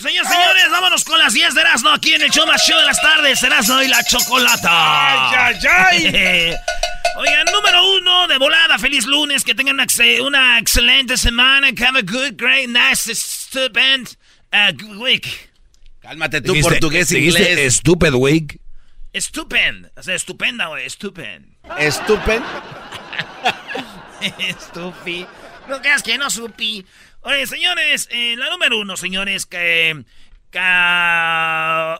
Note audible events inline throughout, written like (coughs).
Señores, señores, vámonos con las 10 de Erasmo aquí en el show más show de las tardes. Erasmo y la chocolata. ¡Ay, ay, ay! (laughs) Oigan, número uno de volada. Feliz lunes. Que tengan una, ex- una excelente semana. Have a good, great, nice, stupend uh, week. Cálmate tú, Dijiste- portugués dijiste inglés. Stupid wig. Stupend. O sea, estupenda, güey. Stupend. Estúpen. (laughs) Estupi. No creas que no supi. Oye, señores, eh, la número uno, señores, que, que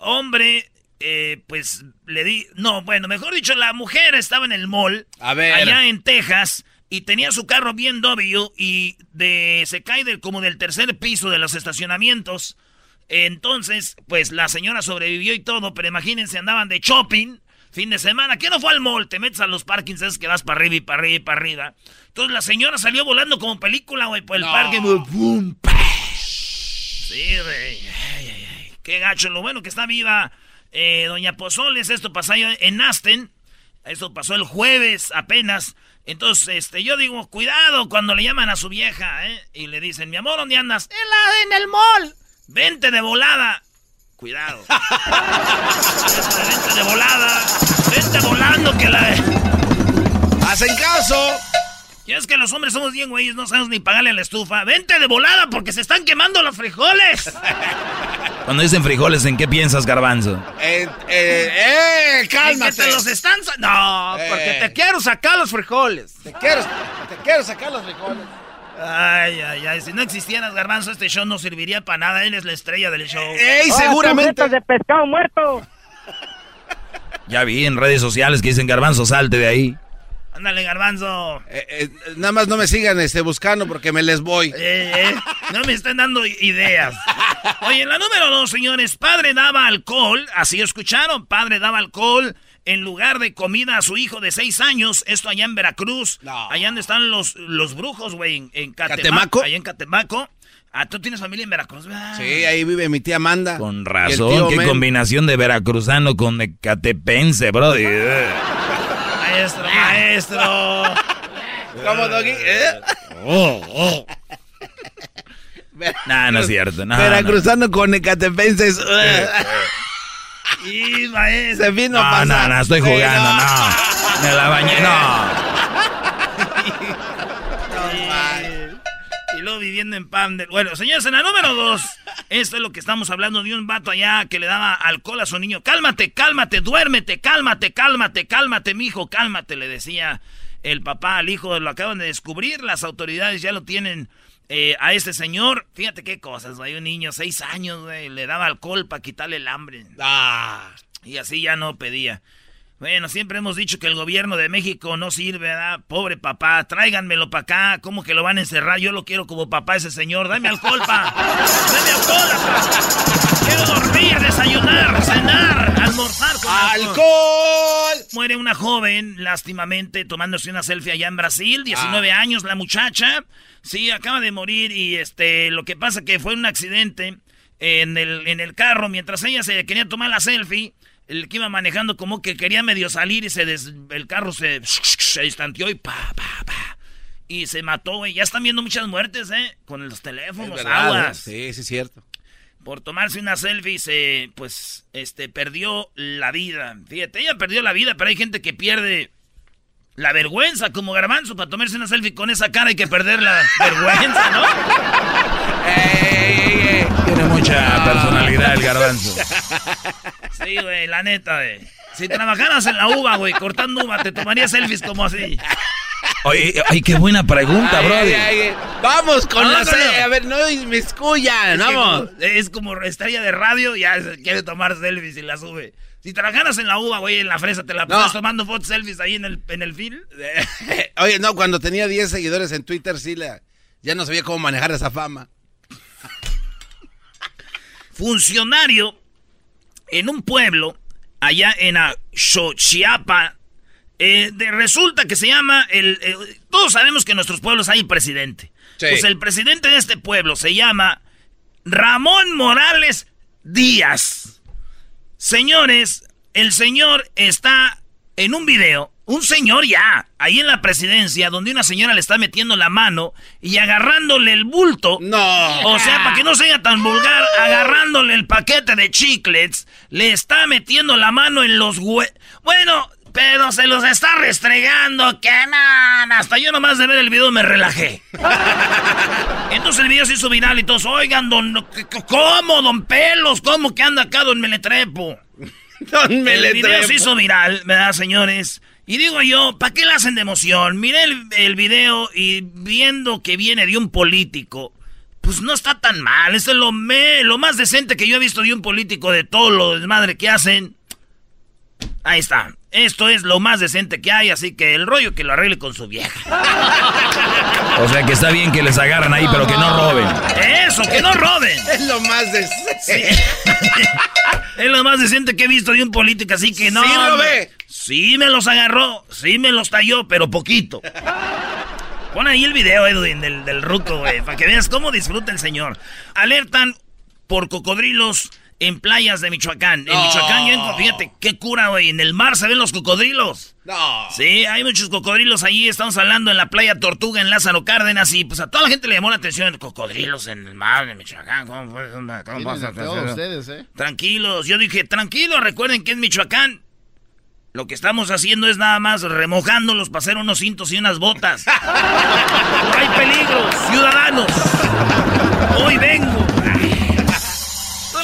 hombre, eh, pues le di. No, bueno, mejor dicho, la mujer estaba en el mall. A ver. Allá en Texas. Y tenía su carro bien W y de, se cae del, como del tercer piso de los estacionamientos. Entonces, pues la señora sobrevivió y todo, pero imagínense, andaban de shopping, fin de semana. ¿Qué no fue al mall? Te metes a los parkings, es que vas para arriba y para arriba y para arriba. Entonces la señora salió volando como película, güey, por el parque. ¡Bum! Sí, güey. Ay, ay, ay. Qué gacho. Lo bueno que está viva eh, Doña Pozoles. Esto pasó en Aston. Esto pasó el jueves apenas. Entonces, este, yo digo, cuidado cuando le llaman a su vieja, ¿eh? Y le dicen, mi amor, ¿dónde andas? En, la, en el mall. Vente de volada. Cuidado. (laughs) Vente de volada. Vente volando que la... ¡Hacen caso! Ya es que los hombres somos bien güeyes, no sabemos ni pagarle a la estufa. Vente de volada porque se están quemando los frijoles. (laughs) Cuando dicen frijoles, ¿en qué piensas, garbanzo? Eh, eh, eh, que cálmate. te los están... No, Eh. porque te quiero sacar los frijoles. Te quiero, te quiero sacar los frijoles. Ay, ay, ay. Si no existieras, Garbanzo, este show no serviría para nada. Él es la estrella del show. ¡Ey, seguramente! de pescado muerto! (laughs) Ya vi en redes sociales que dicen garbanzo, salte de ahí. Ándale, Garbanzo. Eh, eh, nada más no me sigan este, buscando porque me les voy. Eh, eh, no me están dando ideas. Oye, en la número dos, señores, padre daba alcohol, así escucharon, padre daba alcohol en lugar de comida a su hijo de seis años, esto allá en Veracruz, No. allá donde están los, los brujos, güey, en, en Catemaco, ¿Catemaco? allá en Catemaco. Ah, tú tienes familia en Veracruz, ¿verdad? Sí, ahí vive mi tía Amanda. Con razón, qué Men. combinación de veracruzano con ecatepense, brody. Eh. Maestro, maestro. (laughs) ¿Cómo, Doggy? ¿Eh? (laughs) Nah, no es cierto. No, Veracruzano con ecatepenses. Eh. Y maestro. Se vino no, a no, pasar. no, estoy Sí, jugando, no. Me la bañé, no. Y luego viviendo en Pam. de- Bueno, señores, en la número dos, esto es lo que estamos hablando de un vato allá que le daba alcohol a su niño. Cálmate, cálmate, duérmete, cálmate, cálmate, cálmate, mijo, cálmate, le decía el papá al hijo. Lo acaban de descubrir, las autoridades ya lo tienen eh, a este señor. Fíjate qué cosas, hay un niño, seis años, güey, le daba alcohol para quitarle el hambre. Ah. Y así ya no pedía. Bueno, siempre hemos dicho que el gobierno de México no sirve, ¿verdad? Pobre papá, tráiganmelo para acá. ¿Cómo que lo van a encerrar? Yo lo quiero como papá ese señor. Dame alcohol, pa. Dame alcohol, pa. Quiero dormir, desayunar, cenar, almorzar con ¡Alcohol! Muere una joven, lástimamente, tomándose una selfie allá en Brasil, 19 años la muchacha. Sí, acaba de morir y este, lo que pasa que fue un accidente. en el, en el carro, mientras ella se quería tomar la selfie, el que iba manejando como que quería medio salir y se el carro se, se distanteó y pa, pa, pa. Y se mató, güey. Ya están viendo muchas muertes, ¿eh? Con los teléfonos, aguas. ¿eh? Sí, sí, es cierto. Por tomarse una selfie se, pues, este, perdió la vida. Fíjate, ella perdió la vida, pero hay gente que pierde la vergüenza como garbanzo para tomarse una selfie con esa cara hay que perder la vergüenza, ¿no? (laughs) Tiene mucha personalidad el garbanzo. Sí, güey, la neta, güey. Si trabajaras en la uva, güey, cortando uva, te tomaría selfies como así. Oye, ay, qué buena pregunta, bro. Vamos con la A ver, no me escuchan, vamos. Es como estrella de radio, ya quiere tomar selfies y la sube. Si trabajaras en la uva, güey, en la fresa, te la pasas tomando fotos selfies ahí en el, en el film. (laughs) Oye, no, cuando tenía 10 seguidores en Twitter, sí, la, ya no sabía cómo manejar esa fama. Funcionario en un pueblo, allá en Xochiapa, eh, resulta que se llama, el, todos sabemos que en nuestros pueblos hay presidente. Pues el presidente de este pueblo se llama Ramón Morales Díaz. Señores, el señor está en un video, un señor ya, ahí en la presidencia, donde una señora le está metiendo la mano y agarrándole el bulto. No. O sea, para que no sea tan vulgar, agarrándole el paquete de chiclets, le está metiendo la mano en los hue... Bueno, pero se los está restregando, que man. Hasta yo nomás de ver el video me relajé. (laughs) Entonces el video se hizo viral y todos, oigan, don, ¿cómo, don Pelos? ¿Cómo que anda acá, don Meletrepo? (laughs) don Meletrepo. El video se hizo viral, ¿verdad, señores? Y digo yo, ¿para qué le hacen de emoción? Miré el, el, video y viendo que viene de un político, pues no está tan mal. Eso es lo, me, lo más decente que yo he visto de un político de todo lo desmadre que hacen. Ahí está. Esto es lo más decente que hay, así que el rollo que lo arregle con su vieja. O sea que está bien que les agarran ahí, pero que no roben. Eso, que no roben. (laughs) Es lo más decente. Es lo más decente que he visto de un político, así que no. Sí lo ve. Sí me los agarró, sí me los talló, pero poquito. Pon ahí el video, Edwin, del, del ruco, güey, para que veas cómo disfruta el señor. Alertan por cocodrilos en playas de Michoacán. En Michoacán, fíjate, qué cura, güey. En el mar se ven los cocodrilos. No. Sí, hay muchos cocodrilos ahí. Estamos hablando en la playa Tortuga, en Lázaro Cárdenas. Y pues a toda la gente le llamó la atención. Cocodrilos en el mar de Michoacán. ¿Cómo, cómo pasa? ustedes, eh? Tranquilos. Yo dije, tranquilos, recuerden que es Michoacán. Lo que estamos haciendo es nada más remojándolos para hacer unos cintos y unas botas. (laughs) no hay peligro, ciudadanos. Hoy vengo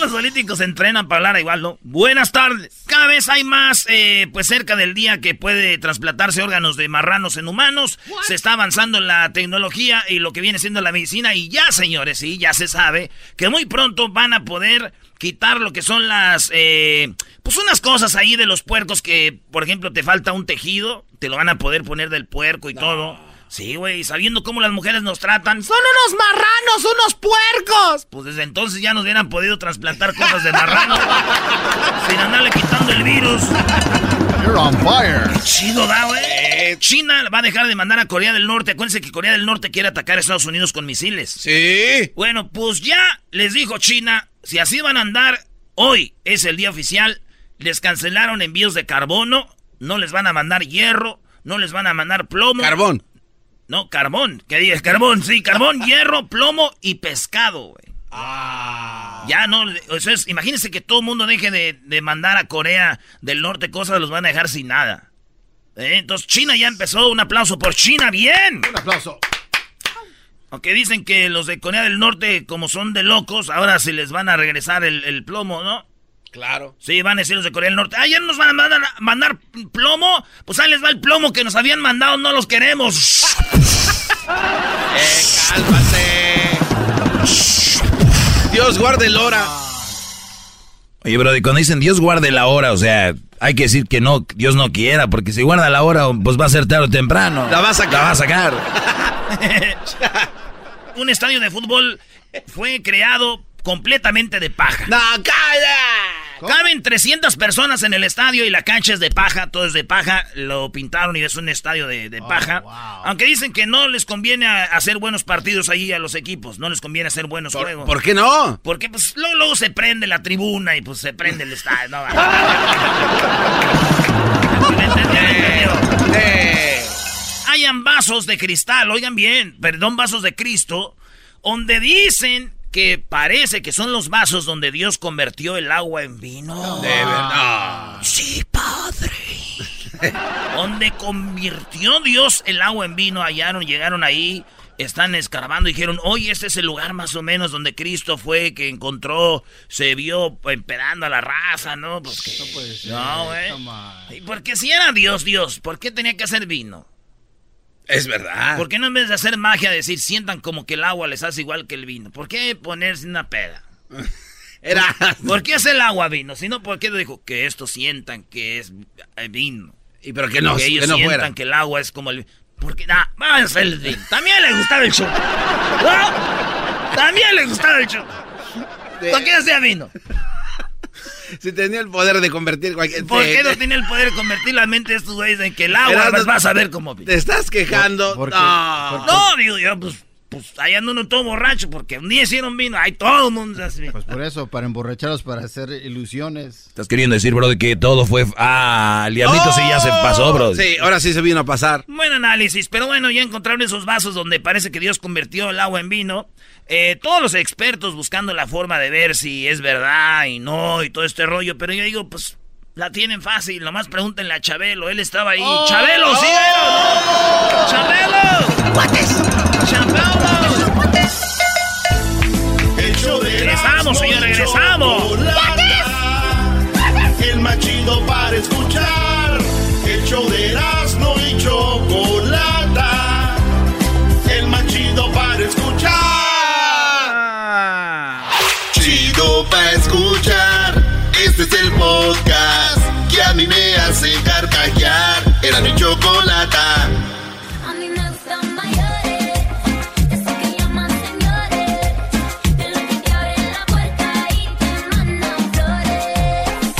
los políticos se entrenan para hablar igual, ¿no? Buenas tardes. Cada vez hay más, eh, pues cerca del día que puede trasplantarse órganos de marranos en humanos. Se está avanzando la tecnología y lo que viene siendo la medicina. Y ya, señores, sí, ya se sabe que muy pronto van a poder quitar lo que son las, eh, pues unas cosas ahí de los puercos que, por ejemplo, te falta un tejido, te lo van a poder poner del puerco y todo. Sí, güey, sabiendo cómo las mujeres nos tratan. ¡Son unos marranos, unos puercos! Pues desde entonces ya nos hubieran podido trasplantar cosas de marrano. (laughs) sin andarle quitando el virus. You're on fire. chido, da, güey. Eh, China va a dejar de mandar a Corea del Norte. Acuérdense que Corea del Norte quiere atacar a Estados Unidos con misiles. Sí. Bueno, pues ya les dijo China, si así van a andar, hoy es el día oficial. Les cancelaron envíos de carbono, no les van a mandar hierro, no les van a mandar plomo. Carbón. No, carbón. ¿Qué dices? Carbón, sí, carbón, (laughs) hierro, plomo y pescado, güey. Ah. Ya no, eso es, imagínense que todo el mundo deje de, mandar a Corea del Norte cosas, los van a dejar sin nada. ¿Eh? Entonces China ya empezó, un aplauso por China, bien. Un aplauso. Aunque dicen que los de Corea del Norte, como son de locos, ahora se les van a regresar el plomo, ¿no? Claro. Sí, van a decir los de Corea del Norte. Ah, ya nos van a mandar, plomo. Pues ahí les va el plomo que nos habían mandado, no los queremos. (laughs) eh, cálmate. Dios guarde la hora. Oye, bro, y cuando dicen Dios guarde la hora, o sea, hay que decir que no, Dios no quiera, porque si guarda la hora, pues va a ser tarde o temprano. La va a sacar. La va a sacar. (laughs) (laughs) Un estadio de fútbol fue creado completamente de paja. ¡No, calla! Caben 300 personas en el estadio y la cancha es de paja, todo es de paja. Lo pintaron y es un estadio de, Oh, paja. Aunque dicen que no les conviene hacer buenos partidos ahí a los equipos. No les conviene hacer buenos ¿Por, juegos. por qué no? Porque pues luego, luego se prende la tribuna y pues se prende el estadio. No, (laughs) ¿Me entendió? ¿Me entendió? Eh, Hayan vasos de cristal, oigan bien, perdón, vasos de Cristo, donde dicen que parece que son los vasos donde Dios convirtió el agua en vino. de verdad. Sí, padre. (laughs) donde convirtió Dios el agua en vino, hallaron, llegaron ahí, están escarbando y dijeron, oye, este es el lugar más o menos donde Cristo fue, que encontró, se vio empedando a la raza, ¿no? Pues que- No puede ser. No, güey. come on. ¿Y por qué si era Dios, Dios? ¿Por qué tenía que hacer vino? Es verdad. ¿Por qué no en vez de hacer magia decir sientan como que el agua les hace igual que el vino? ¿Por qué ponerse una peda? (laughs) Era. ¿Por qué es el agua vino? Si no, ¿por qué lo dijo? Que esto sientan que es eh, vino. Y pero que no, que ellos que no sientan fuera. que el agua es como el Porque, ah, vamos a el vino. También le gustaba el show. ¿No? También le gustaba el show. ¿Por qué hacía vino? (laughs) Si tenía el poder de convertir cualquier... ¿Por te- qué no tiene el poder de convertir la mente de estos güeyes en que el agua Erasmo, vas, vas a ver cómo vino? Te estás quejando. ¿Por- por no. No, digo yo, pues, pues ahí ando uno todo borracho porque un día hicieron vino, ahí todo el mundo hace vino. Pues por eso, para emborracharlos, para hacer ilusiones. Estás queriendo decir, bro, de que todo fue... Ah, el diablito sí ya se pasó, bro. Sí, ahora sí se vino a pasar. Buen análisis, pero bueno, ya encontraron esos vasos donde parece que Dios convirtió el agua en vino. Eh, todos los expertos buscando la forma de ver si es verdad y no y todo este rollo, pero yo digo, pues la tienen fácil, nomás pregúntenle a Chabelo, él estaba ahí. ¡Chabelo, sí era, no! ¡Chabelo! ¡Chabelo! El show de Regresamos, señor, regresamos. Chocolata. El más chido para escuchar. El show de Erasmo y Chocolata. Era mi chocolata. A mí me gustan mayores, esos que llaman señores, de los que te abren la puerta y te mandan flores.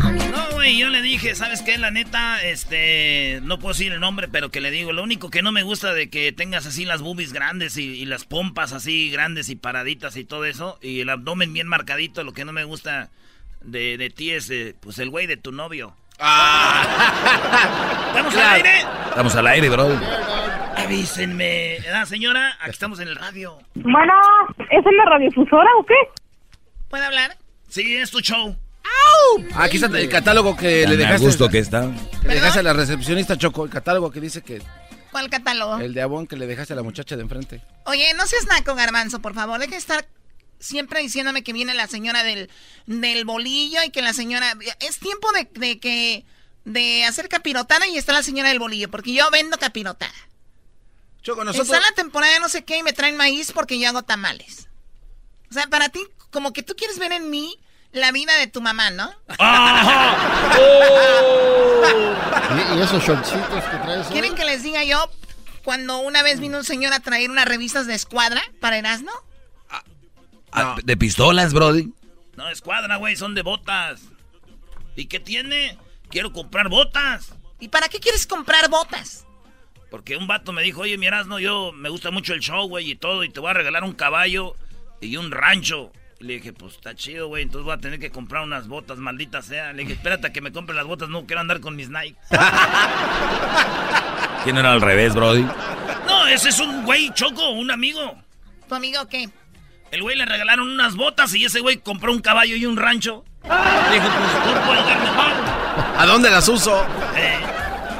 A mí No, güey, yo le dije, ¿sabes qué? La neta, este, no puedo decir el nombre, pero que le digo, lo único que no me gusta de que tengas así las boobies grandes y, y las pompas así grandes y paraditas y todo eso, y el abdomen bien marcadito, lo que no me gusta de, de ti es, eh, pues, el güey de tu novio. ¿Estamos al aire? Estamos al aire, bro. Avísenme. ¿Verdad, señora? Aquí estamos en el radio. Bueno, ¿es en la radiodifusora o qué? ¿Puede hablar? Sí, es tu show. Aquí está el catálogo que le Tan dejaste. gusto que está. que le dejaste a la recepcionista Choco. El catálogo que dice que. ¿Cuál catálogo? El de Avon que le dejaste a la muchacha de enfrente. Oye, no seas naco, garbanzo, por favor. Deja de estar siempre diciéndome que viene la señora del, del bolillo y que la señora... Es tiempo de, de que... De hacer capirotada y está la señora del bolillo, porque yo vendo capirotada. Choco, nosotros. Está la temporada de no sé qué y me traen maíz porque yo hago tamales. O sea, para ti, como que tú quieres ver en mí la vida de tu mamá, ¿no? (laughs) ¿Y, y esos shortcitos que traes hoy? ¿Quieren que les diga yo cuando una vez vino un señor a traer unas revistas de escuadra para Erasmo? Ah, ¿De pistolas, brody? No, escuadra, güey, son de botas. ¿Y qué tiene? Quiero comprar botas. ¿Y para qué quieres comprar botas? Porque un vato me dijo, oye, miras, no, yo me gusta mucho el show, güey, y todo, y te voy a regalar un caballo y un rancho. Y le dije, pues está chido, güey, entonces voy a tener que comprar unas botas, malditas sea. Le dije, espérate a que me compre las botas, no quiero andar con mis Nike. ¿Quién era al revés, brody? No, ese es un güey choco, un amigo. ¿Tu amigo qué? El güey le regalaron unas botas y ese güey compró un caballo y un rancho. Le dije, pues tú puedes dar mejor. ¿A dónde las uso? Eh,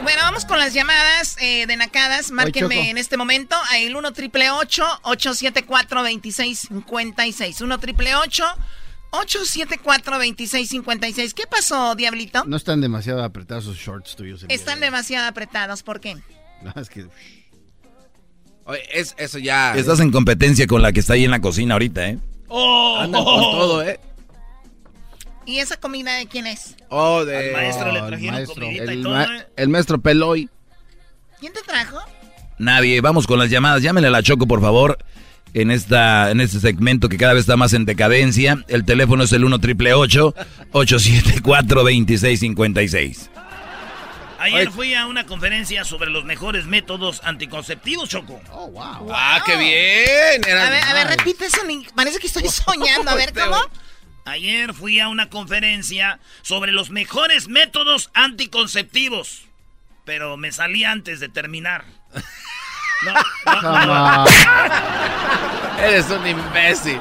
Bueno, vamos con las llamadas eh, de nacadas. Márquenme Choco. en este momento al 1 triple 874 2656 1 triple 874 2656 ¿Qué pasó, Diablito? No están demasiado apretados esos shorts tuyos. Están demasiado apretados. ¿Por qué? (laughs) No, es que... Oye, es, eso ya. Estás en competencia con la que está ahí en la cocina ahorita, ¿eh? oh, Andan con todo, ¿eh? ¿Y esa comida de quién es? Oh, de. Al maestro le Oh, el trajeron maestro. comidita y El, todo, ma- ¿eh? el maestro Peloy. ¿Quién te trajo? Nadie. Vamos con las llamadas. Llámenle a la Choco, por favor. En, esta, en este segmento que cada vez está más en decadencia. El teléfono es el 1 triple 1-874-2656. Ayer fui a una conferencia sobre los mejores métodos anticonceptivos, Choco. Oh, wow. Ah, qué bien. Era- A ver, a ver, repite eso. Parece que estoy (laughs) soñando. A ver, ¿cómo? Ayer fui a una conferencia sobre los mejores métodos anticonceptivos. Pero me salí antes de terminar. (laughs) No, no, no. Eres un imbécil.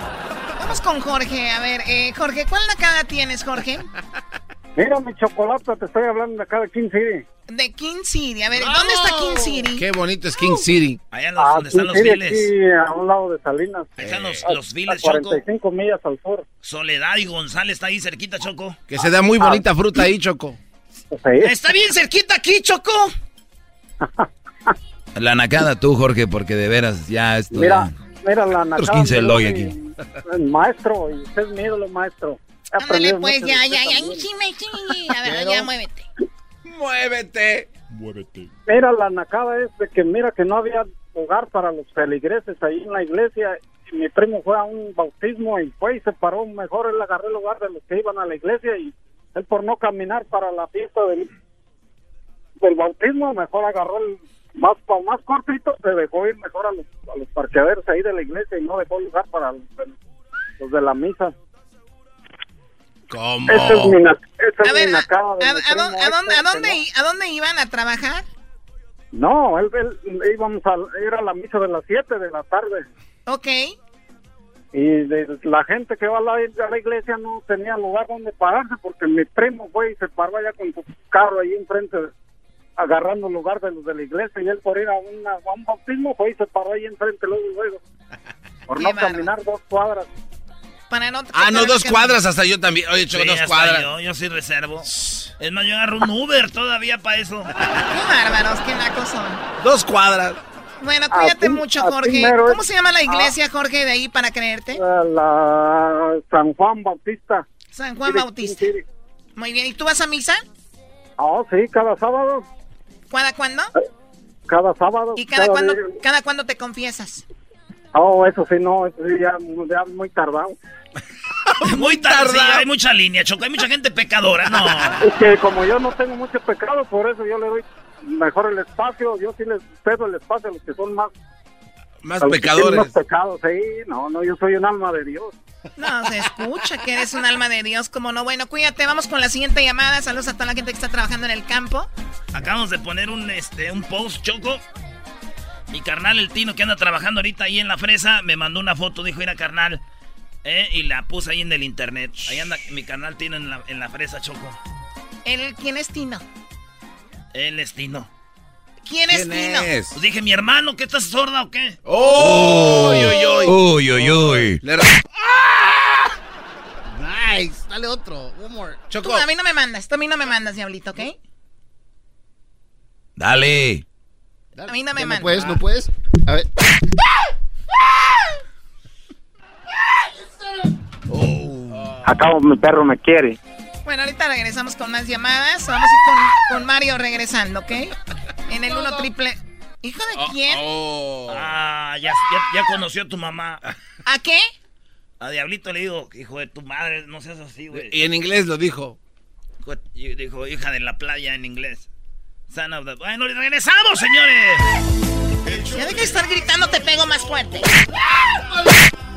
Vamos con Jorge. A ver, eh, Jorge, ¿cuál nacada tienes, Jorge? (laughs) Mira, mi chocolate, te estoy hablando de acá de King City. De King City. A ver, ¿dónde está King City? Qué bonito es King City. Allá los- Ah, donde están King los City, viles. aquí a un lado de Salinas. Ahí están los, A- los a viles, Choco. 45 millas al sur. Soledad y González está ahí cerquita, Choco. Que se da muy bonita fruta ahí, Choco. Está bien cerquita aquí, Choco. (laughs) La nacada tú, Jorge, porque de veras ya esto... Mira, ya- mira la nacada, 15 el mi- aquí. El maestro, y usted es mi ídolo, maestro. Ándale, pues, ya, ya, ya. también. Sí, me- sí. A ver, ya, muévete. Muévete. Muévete. Mira, la nacada es de que mira que no había lugar para los feligreses ahí en la iglesia. Y mi primo fue a un bautismo y fue y se paró. Mejor él agarró el lugar de los que iban a la iglesia y él por no caminar para la fiesta del, del bautismo, mejor agarró el más más cortito, se dejó ir mejor a los, a los parqueaderos ahí de la iglesia y no dejó lugar para los de la misa. ¿Cómo? Esa es mi, A ver, mi ¿a, dónde, a dónde- a dónde que i- a dónde iban a trabajar? No, él, él- íbamos a ir a la misa de las 7 de la tarde. Ok. Y de- la gente que va a la, a la iglesia no tenía lugar donde pararse porque mi primo fue y se paró allá con su carro ahí enfrente, agarrando lugar de los de la iglesia. Y él por ir a, una- a un bautismo fue y se paró ahí enfrente luego, luego. (laughs) Por no caminar dos cuadras. Para no Ah, no, dos cuadras hasta yo también. Oye, Sí, dos cuadras. Yo, yo sí reservo. Es más, yo agarro un Uber todavía para eso. Qué bárbaros, qué nacos son. Dos cuadras. Bueno, cuídate mucho, Jorge. ¿Cómo se llama la iglesia, Jorge, de ahí para creerte? La San Juan Bautista. San Juan Bautista. Muy bien. ¿Y tú vas a misa? Oh, sí, cada sábado. ¿Cada cuándo? Cada sábado. ¿Y cada cuándo, cada cuándo te confiesas? Oh, eso sí, no, eso sí, ya, ya muy tardado. (laughs) Muy tarde, sí, hay mucha línea, Choco. Hay mucha gente pecadora. No. Es que como yo no tengo mucho pecado, por eso yo le doy mejor el espacio. Yo sí les cedo el espacio a los que son más... Más a los que tienen pecadores. más pecados, sí. No, no, yo soy un alma de Dios. No, se escucha que eres un alma de Dios, como no. Bueno, cuídate, vamos con la siguiente llamada. Saludos a toda la gente que está trabajando en el campo. Acabamos de poner un, este, un post, Choco. Mi carnal, el Tino, que anda trabajando ahorita ahí en la fresa, me mandó una foto, dijo, mira, carnal. ¿Eh? Y la puse ahí en el internet. Ahí anda mi carnal Tino en la, en la fresa, Choco. ¿El, ¿Quién es Tino? Él es Tino. ¿Quién, es Tino? Pues dije, mi hermano, ¿qué estás sorda o qué? ¡Oh! ¡Uy, uy, uy! Uy, uy, uy. Le- Nice. Dale otro. One more. Choco. Tú a mí no me mandas, tú a mí no me mandas, diablito, ¿ok? Dale. A mí no me mandas. No puedes, no puedes. A ver. Acabo, mi perro me quiere. Bueno, ahorita regresamos con más llamadas. Vamos a ir con, con Mario regresando, ¿ok? En el 1 triple. ¿Hijo de quién? Oh. Ah, ya, ya, ya conoció a tu mamá. ¿A qué? A Diablito le digo, hijo de tu madre, no seas así, güey. Y en inglés lo dijo. Dijo, hija de la playa en inglés. Son of the... Bueno, regresamos, señores. Ya deja de estar gritando, te pego más fuerte. (laughs)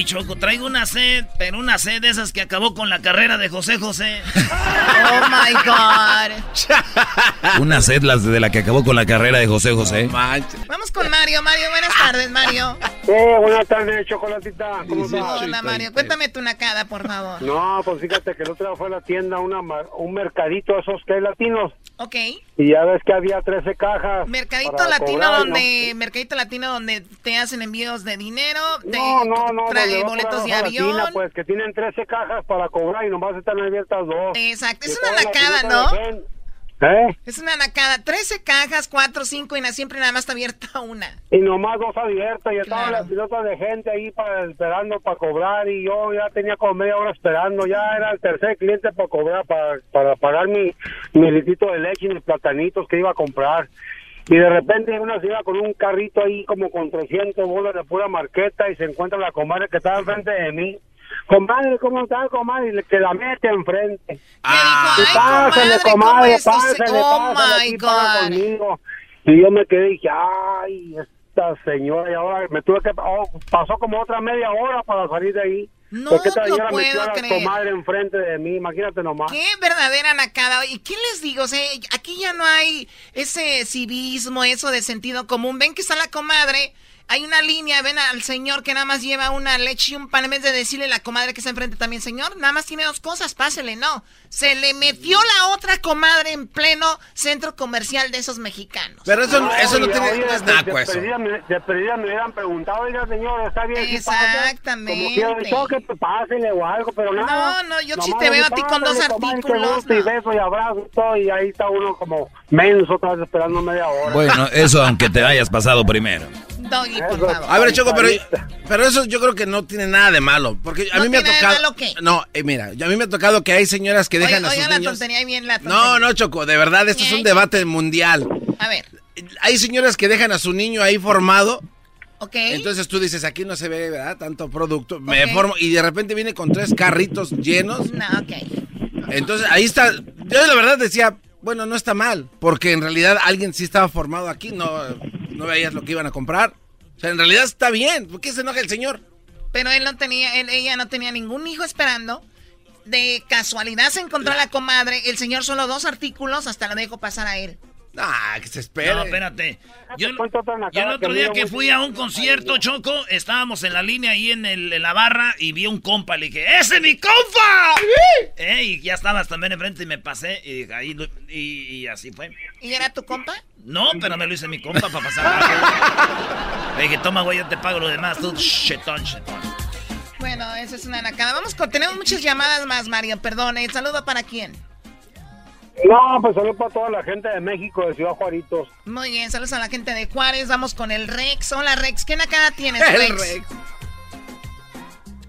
Ay, Choco, traigo una sed, pero una sed de esas que acabó con la carrera de José José. Oh my God. (laughs) Una sed las de la que acabó con la carrera de José José. Vamos con Mario. Mario, buenas tardes, Mario. Sí, buenas tardes, chocolatita. ¿Cómo Sí, estás? Hola, Mario. Cuéntame tu nacada, por favor. No, pues fíjate que el otro día fue a la tienda una, mar- un mercadito esos que hay latinos. Ok. Y ya ves que había 13 cajas. Mercadito latino cobrar, donde mercadito latino donde te hacen envíos de dinero, te No, no, no, trae boletos de avión. Latina, pues que tienen 13 cajas para cobrar y nomás están abiertas dos. Exacto, es una toda la nacada, pelota ¿no? ¿Eh? Es una nacada. 13 cajas, 4, 5 y na- siempre nada más está abierta una. Y nomás dos abiertas y estaban Claro. las pilotas de gente ahí para, esperando para cobrar y yo ya tenía como media hora esperando, ya era el tercer cliente para cobrar, para, para pagar mi, mi litito de leche y mis platanitos que iba a comprar. Y de repente una señora con un carrito ahí como con 300 bolas de pura marqueta y se encuentra la comadre que estaba enfrente de mí. Comadre, ¿cómo está, comadre? Y le- que la mete enfrente. Ah, Y pásale, comadre, ¿cómo comadre, esto se- pásale, Oh, pásale, my God. conmigo. Y yo me quedé y dije, ay, esta señora, y ahora me tuve que, oh, pasó como otra media hora para salir de ahí. No Porque esta lo señora metió puedo a la creer. comadre enfrente de mí, imagínate nomás. Qué verdadera nacada. ¿Y qué les digo? O sea, aquí ya no hay ese civismo, eso de sentido común. Ven que está la comadre, hay una línea, ven al señor que nada más lleva una leche y un pan, en vez de decirle a la comadre que está enfrente también, señor, nada más tiene dos cosas, pásele, no. Se le metió la otra comadre en pleno centro comercial de esos mexicanos. Pero eso, no- eso no Oye, tiene, oye, no es de- de eso. perdida me- De perdida me hubieran preguntado, oiga, señor, está bien. Exactamente. Como quiera, yo que te pásele o algo, pero nada. No, no, yo sí te veo a ti con dos artículos, Y beso y abrazo y todo, y ahí está uno como menso otra vez esperando media hora. Bueno, eso aunque te hayas pasado primero. Doggy, por Eso. favor. A ver, Choco, pero, pero eso yo creo que no tiene nada de malo. Porque a ¿No mí me ha tocado. malo qué? No, eh, mira, a mí me ha tocado que hay señoras que dejan Oiga, a sus oiga la niños. tontería y bien la tontería. No, no, Choco, de verdad, esto es un debate mundial. A ver, Hay señoras que dejan a su niño ahí formado. ok. Entonces tú dices, aquí no se ve, ¿verdad? Tanto producto. Me formo y de repente viene con tres carritos llenos. No, ok. Entonces ahí está. Yo la verdad decía, bueno, no está mal. Porque en realidad alguien sí estaba formado aquí. No, no veías lo que iban a comprar. O sea, en realidad está bien. ¿Por qué se enoja el señor? Pero él no tenía, él- ella no tenía ningún hijo esperando. De casualidad se encontró la comadre. El señor solo dos artículos, hasta lo dejó pasar a él. Ah, que se espere. No, espérate. Yo, otra yo el otro día que fui a un concierto, Choco, estábamos en la línea ahí en, el- en la barra y vi a un compa. Le dije, ¡Ese es mi compa! Eh, y ya estabas también enfrente y me pasé y, dije, ahí, y, y así fue. ¿Y era tu compa? No, pero me lo hice mi compa para pasar. (laughs) Le dije, toma, güey, yo te pago lo demás. Tú, chetón, chetón. Bueno, esa es una nacada. Vamos con, tenemos muchas llamadas más, Mario. Perdón, ¿el saludo para quién? No, pues saludos para toda la gente de México, de Ciudad Juaritos. Muy bien, saludos a la gente de Juárez. Vamos con el Rex. Hola, Rex. ¿Qué nacada tienes, El Rex? Rex.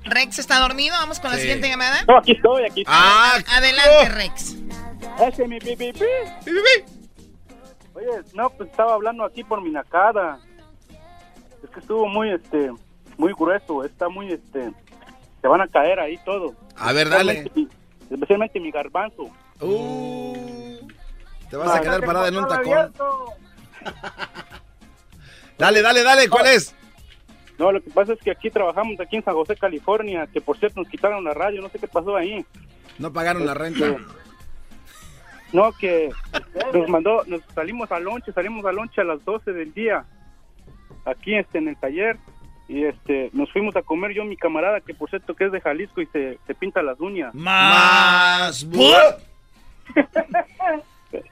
Rex está dormido. Vamos con la siguiente llamada. No, aquí estoy, aquí estoy. Ah, Adelante, oh. Rex. Ese es mi pi, pi, pi. Oye, no, pues estaba hablando aquí por mi nacada. Es que estuvo muy, este, muy grueso. Está muy, este, se van a caer ahí todo. A ver, dale. Especialmente mi garbanzo. Uh, te vas a quedar parada en un tacón. (laughs) Dale, dale, dale, ¿cuál es? No, lo que pasa es que aquí trabajamos, aquí en San José, California, que por cierto nos quitaron la radio, no sé qué pasó ahí. No pagaron la renta. No, que nos mandó, nos salimos al lonche, salimos al lonche a las 12 del día, aquí este, en el taller, y este, nos fuimos a comer yo y mi camarada, que por cierto que es de Jalisco y se, se pinta las uñas. Más.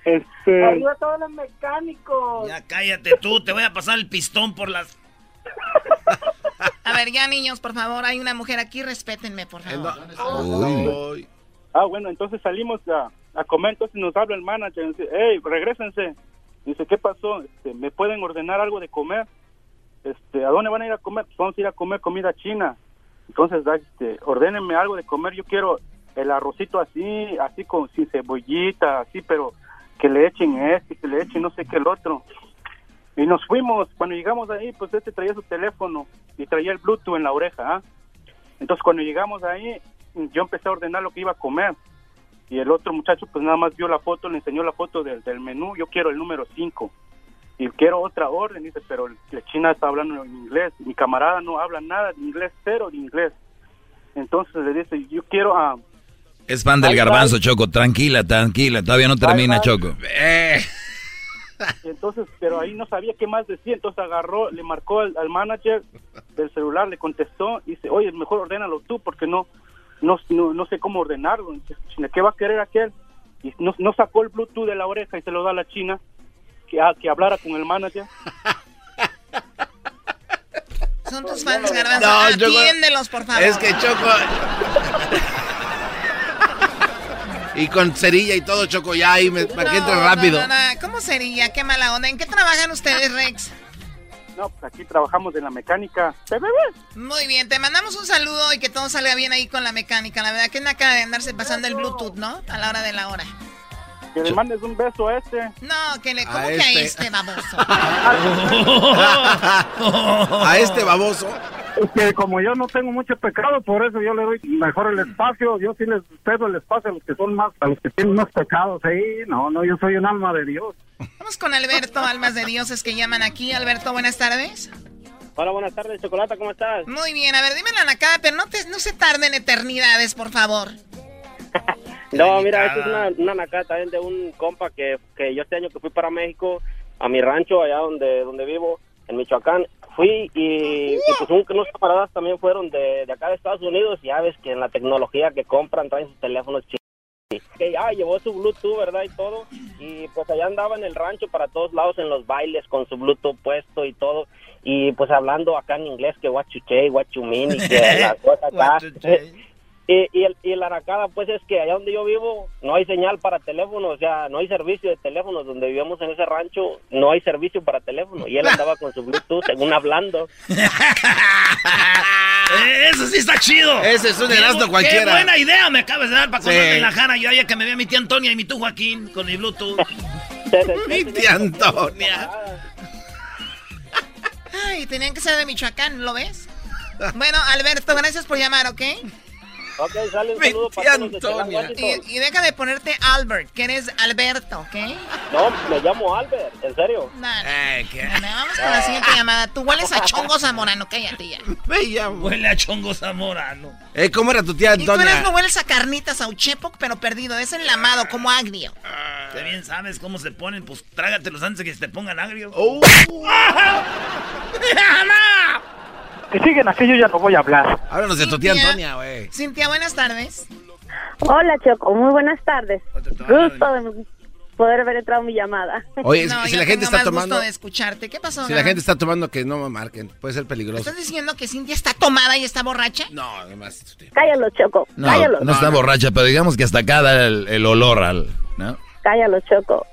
Este, Arriba todos los mecánicos. Ya cállate tú, te voy a pasar el pistón por las... A ver, ya, niños, por favor. Hay una mujer aquí. Respétenme, por favor. Uy. ah, bueno, entonces salimos a, a comer, entonces nos habla el manager, dice, hey, regresense. Dice, ¿qué pasó? Este, ¿Me pueden ordenar algo de comer? Este, ¿A dónde van a ir a comer? Pues vamos a ir a comer comida china. Entonces, este, ordénenme algo de comer. Yo quiero el arrocito así, así con sin cebollita, así, pero que le echen este, que le echen no sé qué el otro. Y nos fuimos. Cuando llegamos ahí, pues este traía su teléfono y traía el Bluetooth en la oreja. ¿ah? Entonces, cuando llegamos ahí, yo empecé a ordenar lo que iba a comer. Y el otro muchacho, pues nada más vio la foto, le enseñó la foto del, del menú. Yo quiero el número 5. Y quiero otra orden. Dice, pero la china está hablando en inglés. Mi camarada no habla nada de inglés, cero de inglés. Entonces le dice, yo quiero a. Es fan del Bye, garbanzo, bye. Choco. Tranquila, tranquila. Todavía no termina, bye. Choco. Eh, (laughs) entonces, pero ahí no sabía qué más decir. Entonces agarró, le marcó al, al manager del celular, le contestó y dice, oye, mejor ordénalo tú porque no, no, no, no sé cómo ordenarlo. Dice, ¿Qué va a querer aquel? Y no, no sacó el Bluetooth de la oreja y se lo da a la china que, a- que hablara con el manager. Son tus fans, Garbanzo. No, yo- Atiéndelos, por favor. es que Choco. Y con cerilla y todo, Choco, ya ahí me, para que entre No, rápido. no, no, no. ¿Cómo sería? Qué mala onda. ¿En qué trabajan ustedes, Rex? No, pues aquí trabajamos en la mecánica. Muy bien, te mandamos un saludo y que todo salga bien ahí con la mecánica. La verdad que no acaba de andarse pasando el Bluetooth, ¿no? A la hora de la hora. Que le mandes un beso a este. No, que le... ¿Cómo A que a este. este baboso? (laughs) (laughs) a este baboso. Es que como yo no tengo mucho pecado, por eso yo le doy mejor el espacio. Yo sí les cedo el espacio a los que son más, a los que tienen más pecados. Sí, no, no, yo soy un alma de Dios. Vamos con Alberto, almas de dioses que llaman aquí. Alberto, buenas tardes. Hola, buenas tardes, Chocolata, ¿cómo estás? Muy bien, a ver, dime la nacada, pero no, te, no se tarden eternidades, por favor. (laughs) No, mira, esta es una, una nacada también de un compa que, que yo este año que fui para México, a mi rancho, allá donde, donde vivo, en Michoacán, fui y, y pues un- unos camaradas también fueron de, de acá de Estados Unidos, y ya ves que en la tecnología que compran traen sus teléfonos chidos. Que ya llevó su Bluetooth, ¿verdad? Y todo. Y pues allá andaba en el rancho para todos lados en los bailes con su Bluetooth puesto y todo. Y pues hablando acá en inglés que what you say, what you mean y que (laughs) la cosa acá. Y, y, el, y la aracada, pues es que allá donde yo vivo no hay señal para teléfono, o sea, no hay servicio de teléfono. Donde vivíamos en ese rancho no hay servicio para teléfono. Y él andaba con su Bluetooth, según hablando. (laughs) Eh, Eso sí está chido. Ese es un bu- cualquiera. Qué buena idea me acabas de dar para Sí. en la jara. Yo ya que me vea mi tía Antonia y mi tú Joaquín con mi Bluetooth. (laughs) Mi tía Antonia. (laughs) Ay, tenían que ser de Michoacán, ¿lo ves? Bueno, Alberto, gracias por llamar, ¿ok? Ok, sale un saludo para todos los de Antonia. Washington. Y, y deja de ponerte Albert, que eres Alberto, ¿ok? No, me llamo Albert, en serio. No, no. Eh, ¿qué? Bueno, vamos con la siguiente llamada. Tú hueles a chongo zamorano, cállate ya. Me llamo. Huele a chongo zamorano. Eh, ¿Cómo era tu tía Y tú eres Antonia? no hueles a carnitas, a Uchepoc, pero perdido. Es enlamado, como agrio. Qué bien sabes cómo se ponen, pues trágatelos antes de que se te pongan agrio. Oh. (laughs) Si siguen así, yo ya no voy a hablar. Háblanos de tu tía. Antonia, güey. Cintia, buenas tardes. Hola Choco, muy buenas tardes. Gusto de poder haber entrado mi llamada. Oye, no, si la gente está tomando, gusto de escucharte. ¿Qué pasó, si la gente está tomando que no me marquen, puede ser peligroso. ¿Estás diciendo que Cintia está tomada y está borracha? No, además. Cállalo Choco, No, cállalo. no está borracha, pero digamos que hasta acá da el, el olor al... ¿no? Cállalo Choco.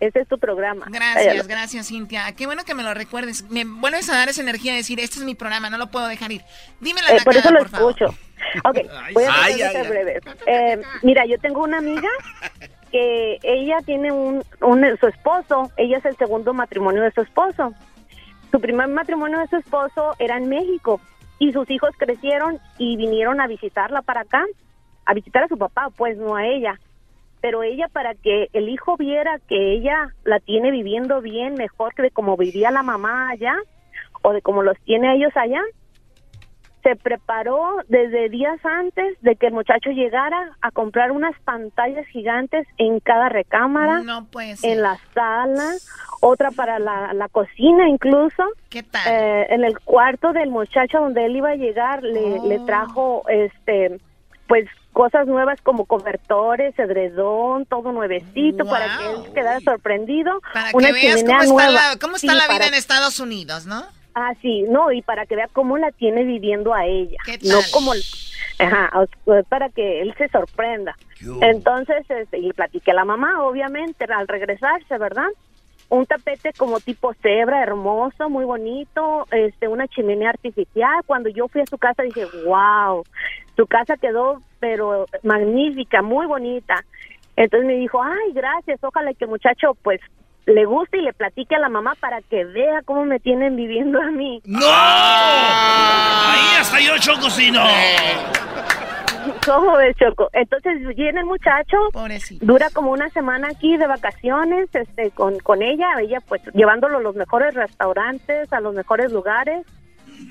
Ese es tu programa. Gracias, gracias, Cintia. Qué bueno que me lo recuerdes. Me vuelves a dar esa energía de decir, este es mi programa, no lo puedo dejar ir. Dime la Eh, por eso nacada, lo por favor. escucho. (laughs) Ok, voy a breve. Eh, mira, yo tengo una amiga que ella tiene un, un- su esposo, ella es el segundo matrimonio de su esposo. Su primer matrimonio de su esposo era en México y sus hijos crecieron y vinieron a visitarla para acá, a visitar a su papá, pues no a ella. Pero ella para que el hijo viera que ella la tiene viviendo bien, mejor que de como vivía la mamá allá o de como los tiene ellos allá, se preparó desde días antes de que el muchacho llegara a comprar unas pantallas gigantes en cada recámara, No en la sala, otra para la, la cocina incluso. ¿Qué tal? Eh, en el cuarto del muchacho donde él iba a llegar le, Oh. le trajo este pues cosas nuevas como cobertores, edredón, todo nuevecito para que él se quedara sorprendido. Para una que veas cómo está, nueva. la, cómo está Sí, la vida para en Estados Unidos, ¿no? Ah, sí, no, y para que vea cómo la tiene viviendo a ella. ¿Qué No tal? como, ajá, para que él se sorprenda. Entonces, este, y platiqué a la mamá, obviamente, al regresarse, ¿verdad? Un tapete como tipo cebra, hermoso, muy bonito, este, una chimenea artificial. Cuando yo fui a su casa dije, wow, su casa quedó, pero magnífica, muy bonita. Entonces me dijo, ay, gracias, ojalá que el muchacho, pues, le guste y le platique a la mamá para que vea cómo me tienen viviendo a mí. ¡No! Ahí hasta yo chococino. (laughs) ¿Cómo ves, Choco? Entonces viene el muchacho, dura como una semana aquí de vacaciones este, con, con ella, ella pues llevándolo a los mejores restaurantes, a los mejores lugares.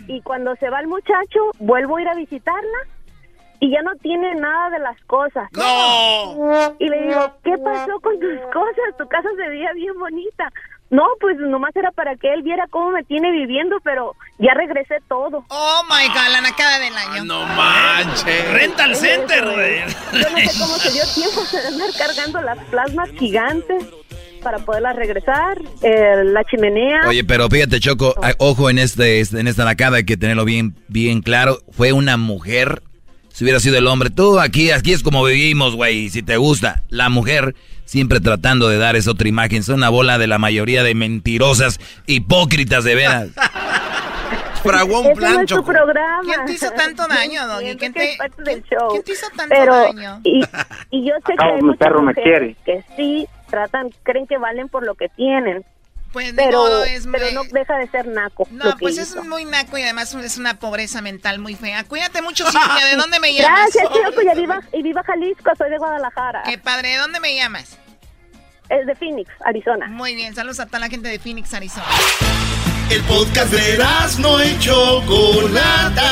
Y cuando se va el muchacho, vuelvo a ir a visitarla y ya no tiene nada de las cosas. ¡No! Y le digo, ¿qué pasó con tus cosas? Tu casa se veía bien bonita. No, pues nomás era para que él viera cómo me tiene viviendo, pero ya regresé todo. Oh my god, la nacada del año. No manches. Rental Center, güey. Yo no sé cómo se dio tiempo de andar cargando las plasmas gigantes para poderlas regresar, eh, la chimenea. Oye, pero fíjate, Choco, ah, ojo en este, este- en esta nacada, hay que tenerlo bien, bien claro. Fue una mujer Si hubiera sido el hombre, tú aquí, aquí es como vivimos, güey. Si te gusta, la mujer siempre tratando de dar esa otra imagen. Son una bola de la mayoría de mentirosas, hipócritas de veras. (laughs) Fragó un Ese no plan, es tu Choco. programa. ¿Quién te hizo tanto daño, Doggy? ¿Quién te- es parte del show. quién te hizo tanto Pero, daño? Y, y yo sé que hay muchas perro me mujeres que sí tratan, creen que valen por lo que tienen. Pues pero, modo, es pero no deja de ser naco. No, pues hizo. es muy naco y además es una pobreza mental muy fea. Cuídate mucho, Cintia. ¿De (laughs) dónde me llamas? Gracias, Choco, y viva, y viva Jalisco, soy de Guadalajara. Qué padre. ¿De dónde me llamas? Es de Phoenix, Arizona. Muy bien. Saludos a toda la gente de Phoenix, Arizona. El podcast de no y Chocolata.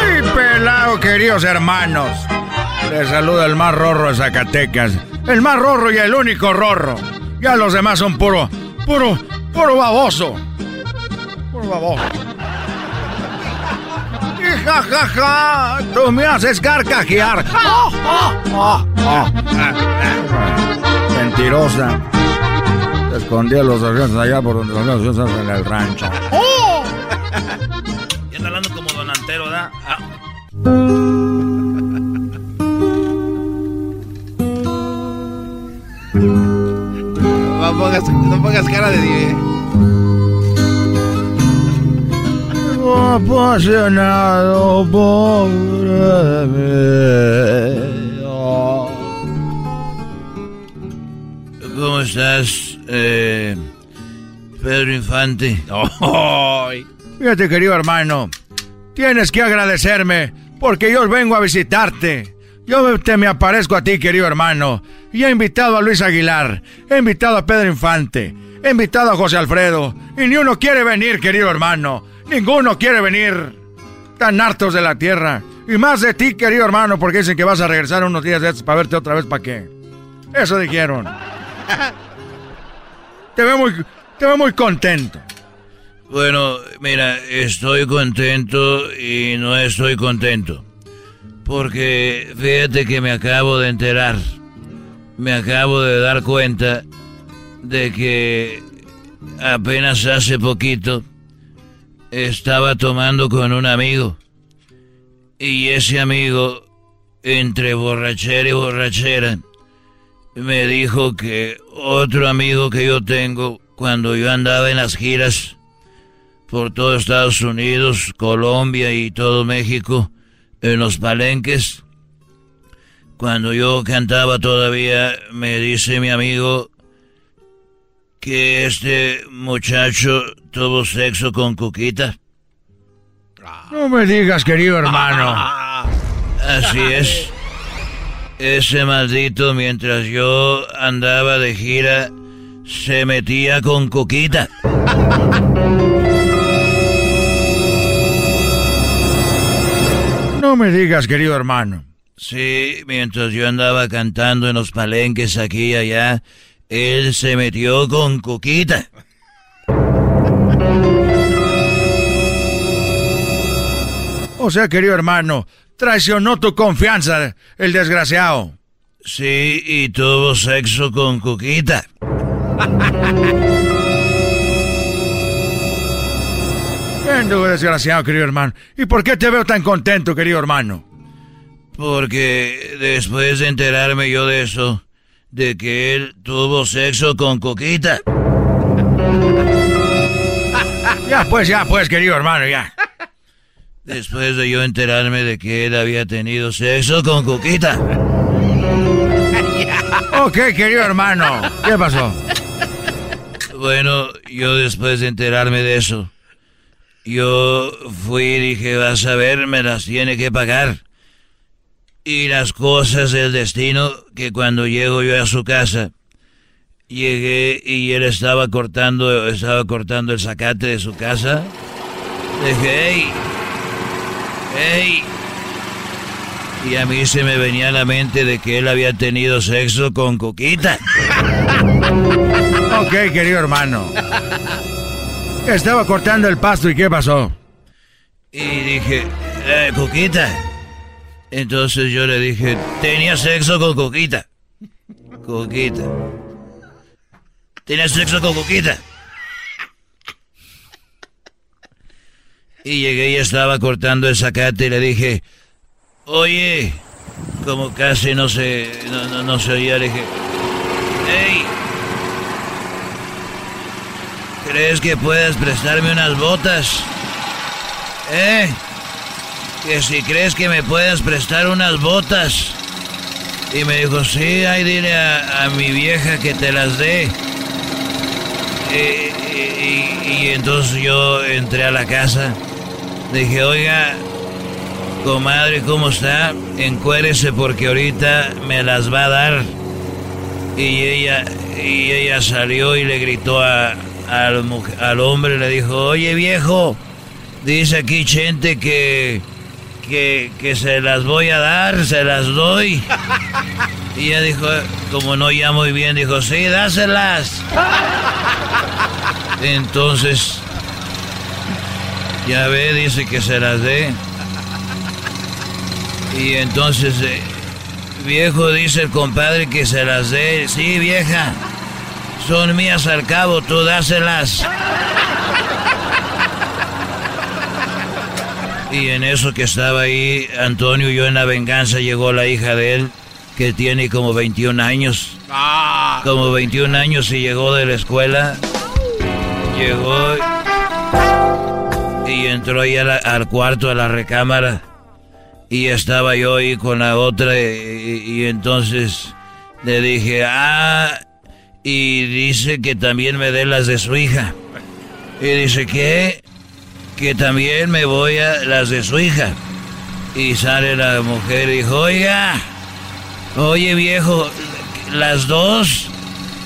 ¡Ay, pelado, queridos hermanos! Les saluda el más rorro de Zacatecas. El más rorro y el único rorro. Ya los demás son puro, puro, puro baboso. Puro baboso. Y ja, ja, ja, tú me haces carcajear. Ja, ja, ja. Mentirosa. Escondía los aviones allá por donde los hacen en el rancho. (laughs) Ya está hablando como donantero, ¿verdad? Ah, No pongas, no pongas cara de die. (laughs) apasionado, pobre de mí. ¿Cómo estás, eh, Pedro Infante? Fíjate, querido hermano, tienes que agradecerme porque yo vengo a visitarte. Yo te me aparezco a ti, querido hermano, y he invitado a Luis Aguilar, he invitado a Pedro Infante, he invitado a José Alfredo, y ni uno quiere venir, querido hermano. Ninguno quiere venir. Tan hartos de la tierra. Y más de ti, querido hermano, porque dicen que vas a regresar unos días de estos para verte otra vez, ¿para qué? Eso dijeron. (laughs) Te veo muy, te muy contento. Bueno, mira, estoy contento y no estoy contento. Porque fíjate que me acabo de enterar, me acabo de dar cuenta de que apenas hace poquito estaba tomando con un amigo. Y ese amigo, entre borrachera y borrachera, me dijo que otro amigo que yo tengo, cuando yo andaba en las giras por todo Estados Unidos, Colombia y todo México, en los palenques, cuando yo cantaba todavía, me dice mi amigo que este muchacho tuvo sexo con Cuquita. No me digas, querido hermano. Así es. Ese maldito, mientras yo andaba de gira, se metía con Cuquita. No me digas, querido hermano. Sí, mientras yo andaba cantando en los palenques aquí y allá, él se metió con Cuquita. O sea, querido hermano, traicionó tu confianza, el desgraciado. Sí, y tuvo sexo con Cuquita. Desgraciado, querido hermano. ¿Y por qué te veo tan contento, querido hermano? Porque después de enterarme yo de eso, de que él tuvo sexo con Cuquita. (laughs) Ya pues, ya pues, querido hermano, ya. Después de yo enterarme de que él había tenido sexo con Cuquita. (laughs) Ok, querido hermano. ¿Qué pasó? Bueno, yo después de enterarme de eso, yo fui y dije, vas a ver, me las tiene que pagar. Y las cosas del destino, que cuando llego yo a su casa, llegué y él estaba cortando, estaba cortando el zacate de su casa. Dije, hey, hey. Y a mí se me venía a la mente de que él había tenido sexo con Coquita. (laughs) Ok, querido hermano. Estaba cortando el pasto y ¿qué pasó? Y dije, eh, Coquita. Entonces yo le dije, tenía sexo con Coquita. Coquita. Tenía sexo con Coquita. Y llegué y estaba cortando el zacate y le dije, oye, como casi no se, no, no, no se oía, le dije, hey, ¿crees que puedas prestarme unas botas? ¿Eh? Que si crees que me puedas prestar unas botas. Y me dijo, sí, ahí dile a, mi vieja que te las dé. Y entonces yo entré a la casa. Dije, oiga, comadre, ¿cómo está? Encuérese porque ahorita me las va a dar. Y ella, y ella salió y le gritó a, al, al hombre, le dijo, oye viejo, dice aquí Chente que, que, que se las voy a dar, se las doy. (laughs) Y ella dijo, como no ya muy bien, dijo, sí, dáselas. (laughs) Entonces, ya ve, dice que se las dé. Y entonces, eh, viejo, dice el compadre que se las dé. Sí, vieja, son mías al cabo, tú dáselas. Y en eso que estaba ahí, Antonio y yo en la venganza, llegó la hija de él, que tiene como 21 años. Como 21 años y llegó de la escuela. Llegó y entró ahí al cuarto, a la recámara. Y estaba yo ahí con la otra y, y entonces le dije, ah, y dice que también me dé las de su hija. Y dice, ¿qué? Que también me voy a las de su hija. Y sale la mujer y dijo, oiga, oye viejo, las dos.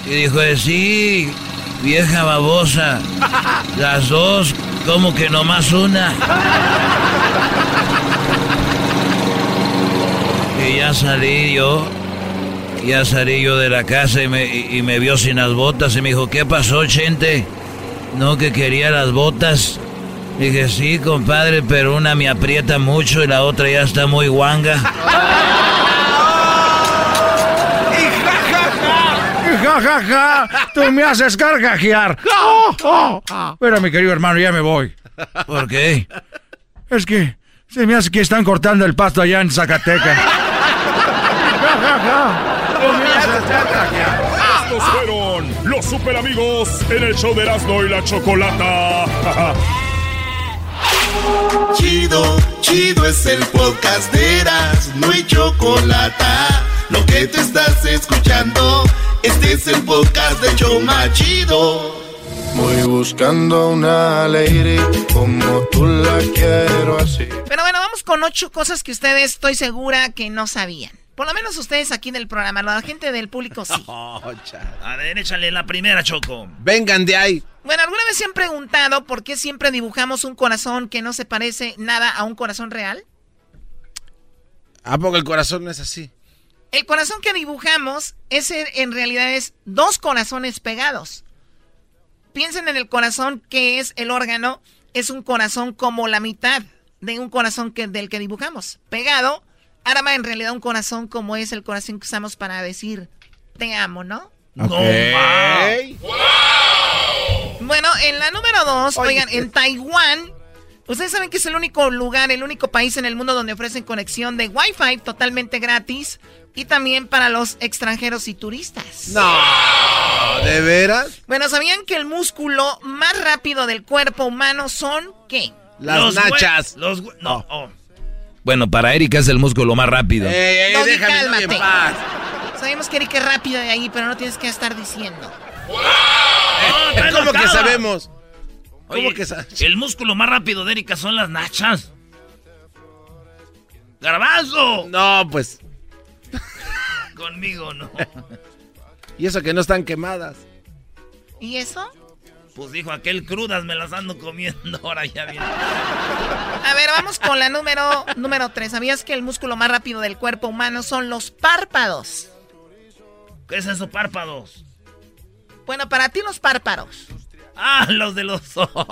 Y dijo, sí, vieja babosa, las dos, como que nomás una. Y ya salí yo, ya salí yo de la casa y me, y- y me vio sin las botas y me dijo, ¿qué pasó, Chente? No, que quería las botas. Dije, sí, compadre, pero una me aprieta mucho y la otra ya está muy guanga. Ja, ja, ja, tú me haces carcajear. (laughs) Oh, oh. Pero mi querido hermano, ya me voy. ¿Por qué? Es que se me hace que están cortando el pasto allá en Zacatecas. (laughs) Ja, ja, ja. Tú me haces carcajear. Estos fueron los super amigos en el show de Erasmo y la Chocolata. (laughs) Chido, chido es el podcast de Eras, no hay chocolate. Lo que te estás escuchando, este es el podcast de Choma Chido. Voy buscando una lady como tú la quiero así. Pero bueno, vamos con ocho cosas que ustedes estoy segura que no sabían. Por lo menos ustedes aquí del programa, la gente del público sí. (laughs) A ver, échale la primera, Choco. Vengan de ahí. Bueno, ¿alguna vez se han preguntado por qué siempre dibujamos un corazón que no se parece nada a un corazón real? ¿A poco el corazón no es así? El corazón que dibujamos, ese en realidad es dos corazones pegados. Piensen en el corazón que es el órgano, es un corazón como la mitad de un corazón que, del que dibujamos. Pegado, arma en realidad un corazón como es el corazón que usamos para decir te amo, ¿no? No, Bueno, en la número dos, oigan, en Taiwán, ustedes saben que es el único lugar, el único país en el mundo donde ofrecen conexión de Wi-Fi totalmente gratis y también para los extranjeros y turistas. No, ¿de veras? Bueno, ¿sabían que el músculo más rápido del cuerpo humano son qué? Las Los nachas. Los no, oh. Bueno, para Erika es el músculo más rápido. Ey, ey, Doggy, déjame cálmate. en paz. Sabemos que Eric es rápido de ahí, pero no tienes que estar diciendo. trae ¿Cómo que marcada. Oye, que El músculo más rápido de Erika son las nachas. ¡Garbanzo! No, pues. (laughs) Conmigo no. (laughs) Y eso que no están quemadas. ¿Y eso? Pues dijo aquel crudas me las ando comiendo. Ahora ya viene. A ver, vamos con la número número 3. ¿Sabías que el músculo más rápido del cuerpo humano son los párpados? ¿Qué es eso, párpados? Bueno, para ti los párpados. Ah, los de los ojos.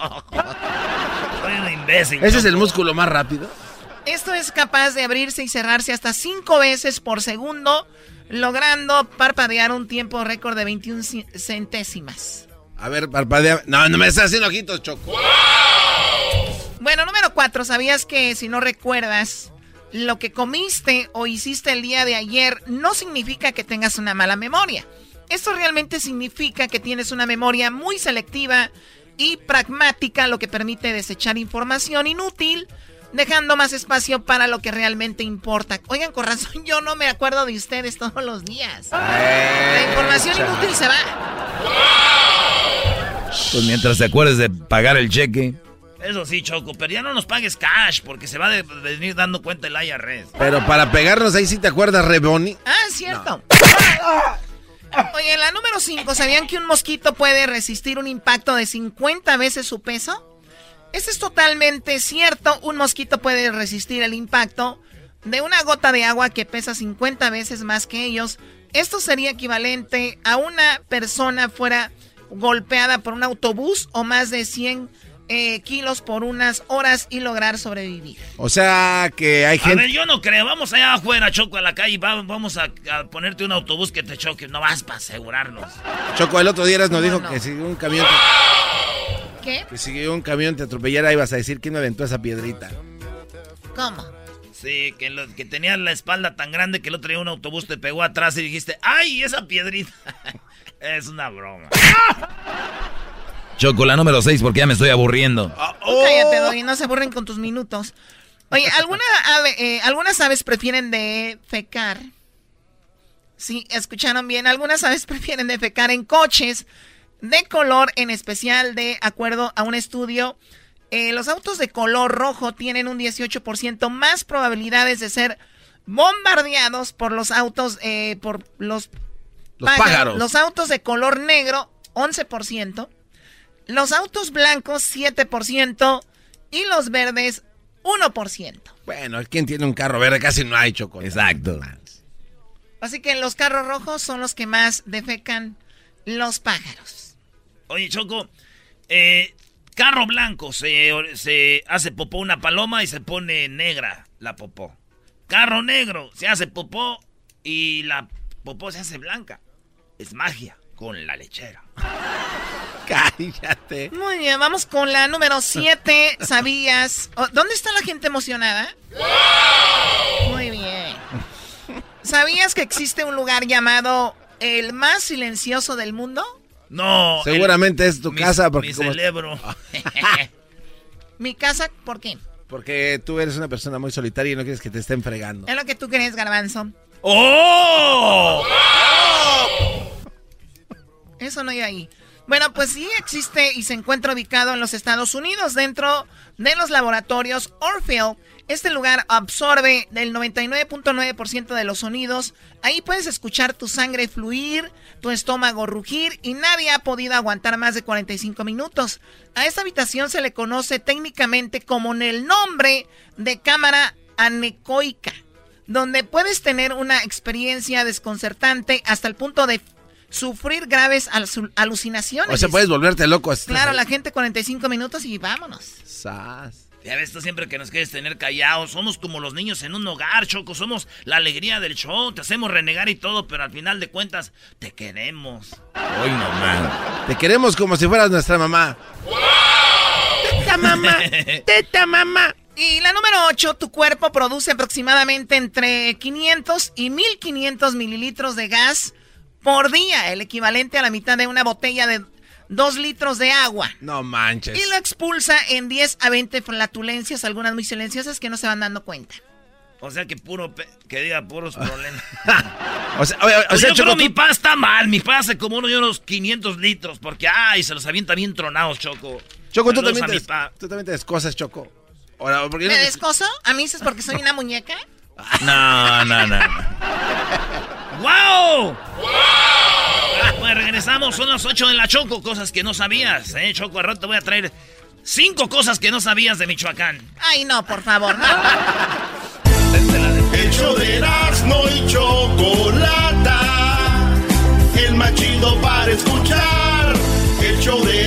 Soy un imbécil. ¿Ese es el músculo más rápido? Esto es capaz de abrirse y cerrarse hasta 5 veces por segundo, logrando parpadear un tiempo récord de 21 ci- centésimas. A ver, parpadea. No, no me estás haciendo ojitos, Choco. Bueno, número 4. ¿Sabías que si no recuerdas lo que comiste o hiciste el día de ayer, no significa que tengas una mala memoria? Esto realmente significa que tienes una memoria muy selectiva y pragmática, lo que permite desechar información inútil, dejando más espacio para lo que realmente importa. Oigan, con razón, yo no me acuerdo de ustedes todos los días. La información inútil se va. Pues mientras te acuerdes de pagar el cheque. Eso sí, Choco, pero ya no nos pagues cash porque se va a venir dando cuenta el IRS. Pero para pegarnos ahí sí te acuerdas, Reboni. Ah, es cierto. Oye, la número 5, ¿sabían que un mosquito puede resistir un impacto de 50 veces su peso? Esto es totalmente cierto. Un mosquito puede resistir el impacto de una gota de agua que pesa 50 veces más que ellos. Esto sería equivalente a una persona fuera golpeada por un autobús o más de 100 eh, kilos por unas horas y lograr sobrevivir. O sea que hay A ver, gente. yo no creo. Vamos allá afuera, Choco, a la calle. vamos a, a ponerte un autobús que te choque. No vas para asegurarnos. Choco, el otro día nos ¿Cómo dijo no? que si un camión te, ¿Qué? que si un camión te atropellara ibas a decir quién me aventó esa piedrita. ¿Cómo? Sí, que, lo- que tenías la espalda tan grande que el otro día un autobús te pegó atrás y dijiste, ¡ay, esa piedrita! (laughs) es una broma. (laughs) Choco, la número 6 porque ya me estoy aburriendo. Tú Cállate, Doggy, no se aburren con tus minutos. Oye, ¿alguna ave- eh, algunas aves prefieren defecar. Sí, escucharon bien. Algunas aves (laughs) prefieren defecar en coches de color, en especial de acuerdo a un estudio. eh, los autos de color rojo tienen un 18% más probabilidades de ser bombardeados por los autos, eh, por los, Los pájaros. Los autos de color negro, 11%. Los autos blancos, 7%. Y los verdes, 1%. Bueno, ¿quién tiene un carro verde? Casi no hay, Choco. Exacto. Así que los carros rojos son los que más defecan los pájaros. Oye, Choco, eh, carro blanco, se, se hace popó una paloma y se pone negra la popó. Carro negro, se hace popó y la popó se hace blanca. Es magia con la lechera. (laughs) Cállate. Muy bien, vamos con la número 7. (laughs) ¿Sabías? oh, ¿Dónde está la gente emocionada? Muy bien. ¿Sabías que existe un lugar llamado el más silencioso del mundo? No. Seguramente es tu mi- casa porque mi como- cerebro. (laughs) Mi casa, ¿por qué? Porque tú eres una persona muy solitaria y no quieres que te estén fregando. Es lo que tú crees, Garbanzo. ¡Oh! Eso no iba ahí. Bueno, pues sí existe y se encuentra ubicado en los Estados Unidos dentro de los laboratorios Orfield. Este lugar absorbe del 99.9% de los sonidos. Ahí puedes escuchar tu sangre fluir, tu estómago rugir y nadie ha podido aguantar más de 45 minutos. A esta habitación se le conoce técnicamente como en el nombre de cámara anecoica, donde puedes tener una experiencia desconcertante hasta el punto de sufrir graves alu- alucinaciones. O sea, puedes volverte loco así. Claro, la gente 45 minutos y vámonos. Sas. Ya ves tú siempre que nos quieres tener callados. Somos como los niños en un hogar, Choco. Somos la alegría del show. Te hacemos renegar y todo, pero al final de cuentas, te queremos. Hoy no. Te queremos como si fueras nuestra mamá. ¡Teta mamá! (laughs) ¡Teta mamá! Y la número 8, tu cuerpo produce aproximadamente entre 500 y 1500 mililitros de gas por día, el equivalente a la mitad de una botella de 2 litros de agua. No manches. Y lo expulsa en 10 a 20 flatulencias, algunas muy silenciosas que no se van dando cuenta. O sea que puro, pe- que diga puros (laughs) problemas. O sea, o Pues sea, yo Choco, creo mi tú- pa está mal. Mi pa hace como uno de unos 500 litros. Porque, ay, se los avienta bien tronados, Choco. Choco, tú también, te, tú también te descosas, Choco. Ahora, ¿por qué no ¿Me te- descoso? ¿A mí dices porque soy (laughs) una muñeca? No, no, no. ¡Wow! Pues regresamos, son las 8 de la Choco, cosas que no sabías, ¿eh? Choco, al rato te voy a traer cinco cosas que no sabías de Michoacán. Ay, no, por favor. no. El show de Erasmo y Chocolata. El más chido para escuchar. El show de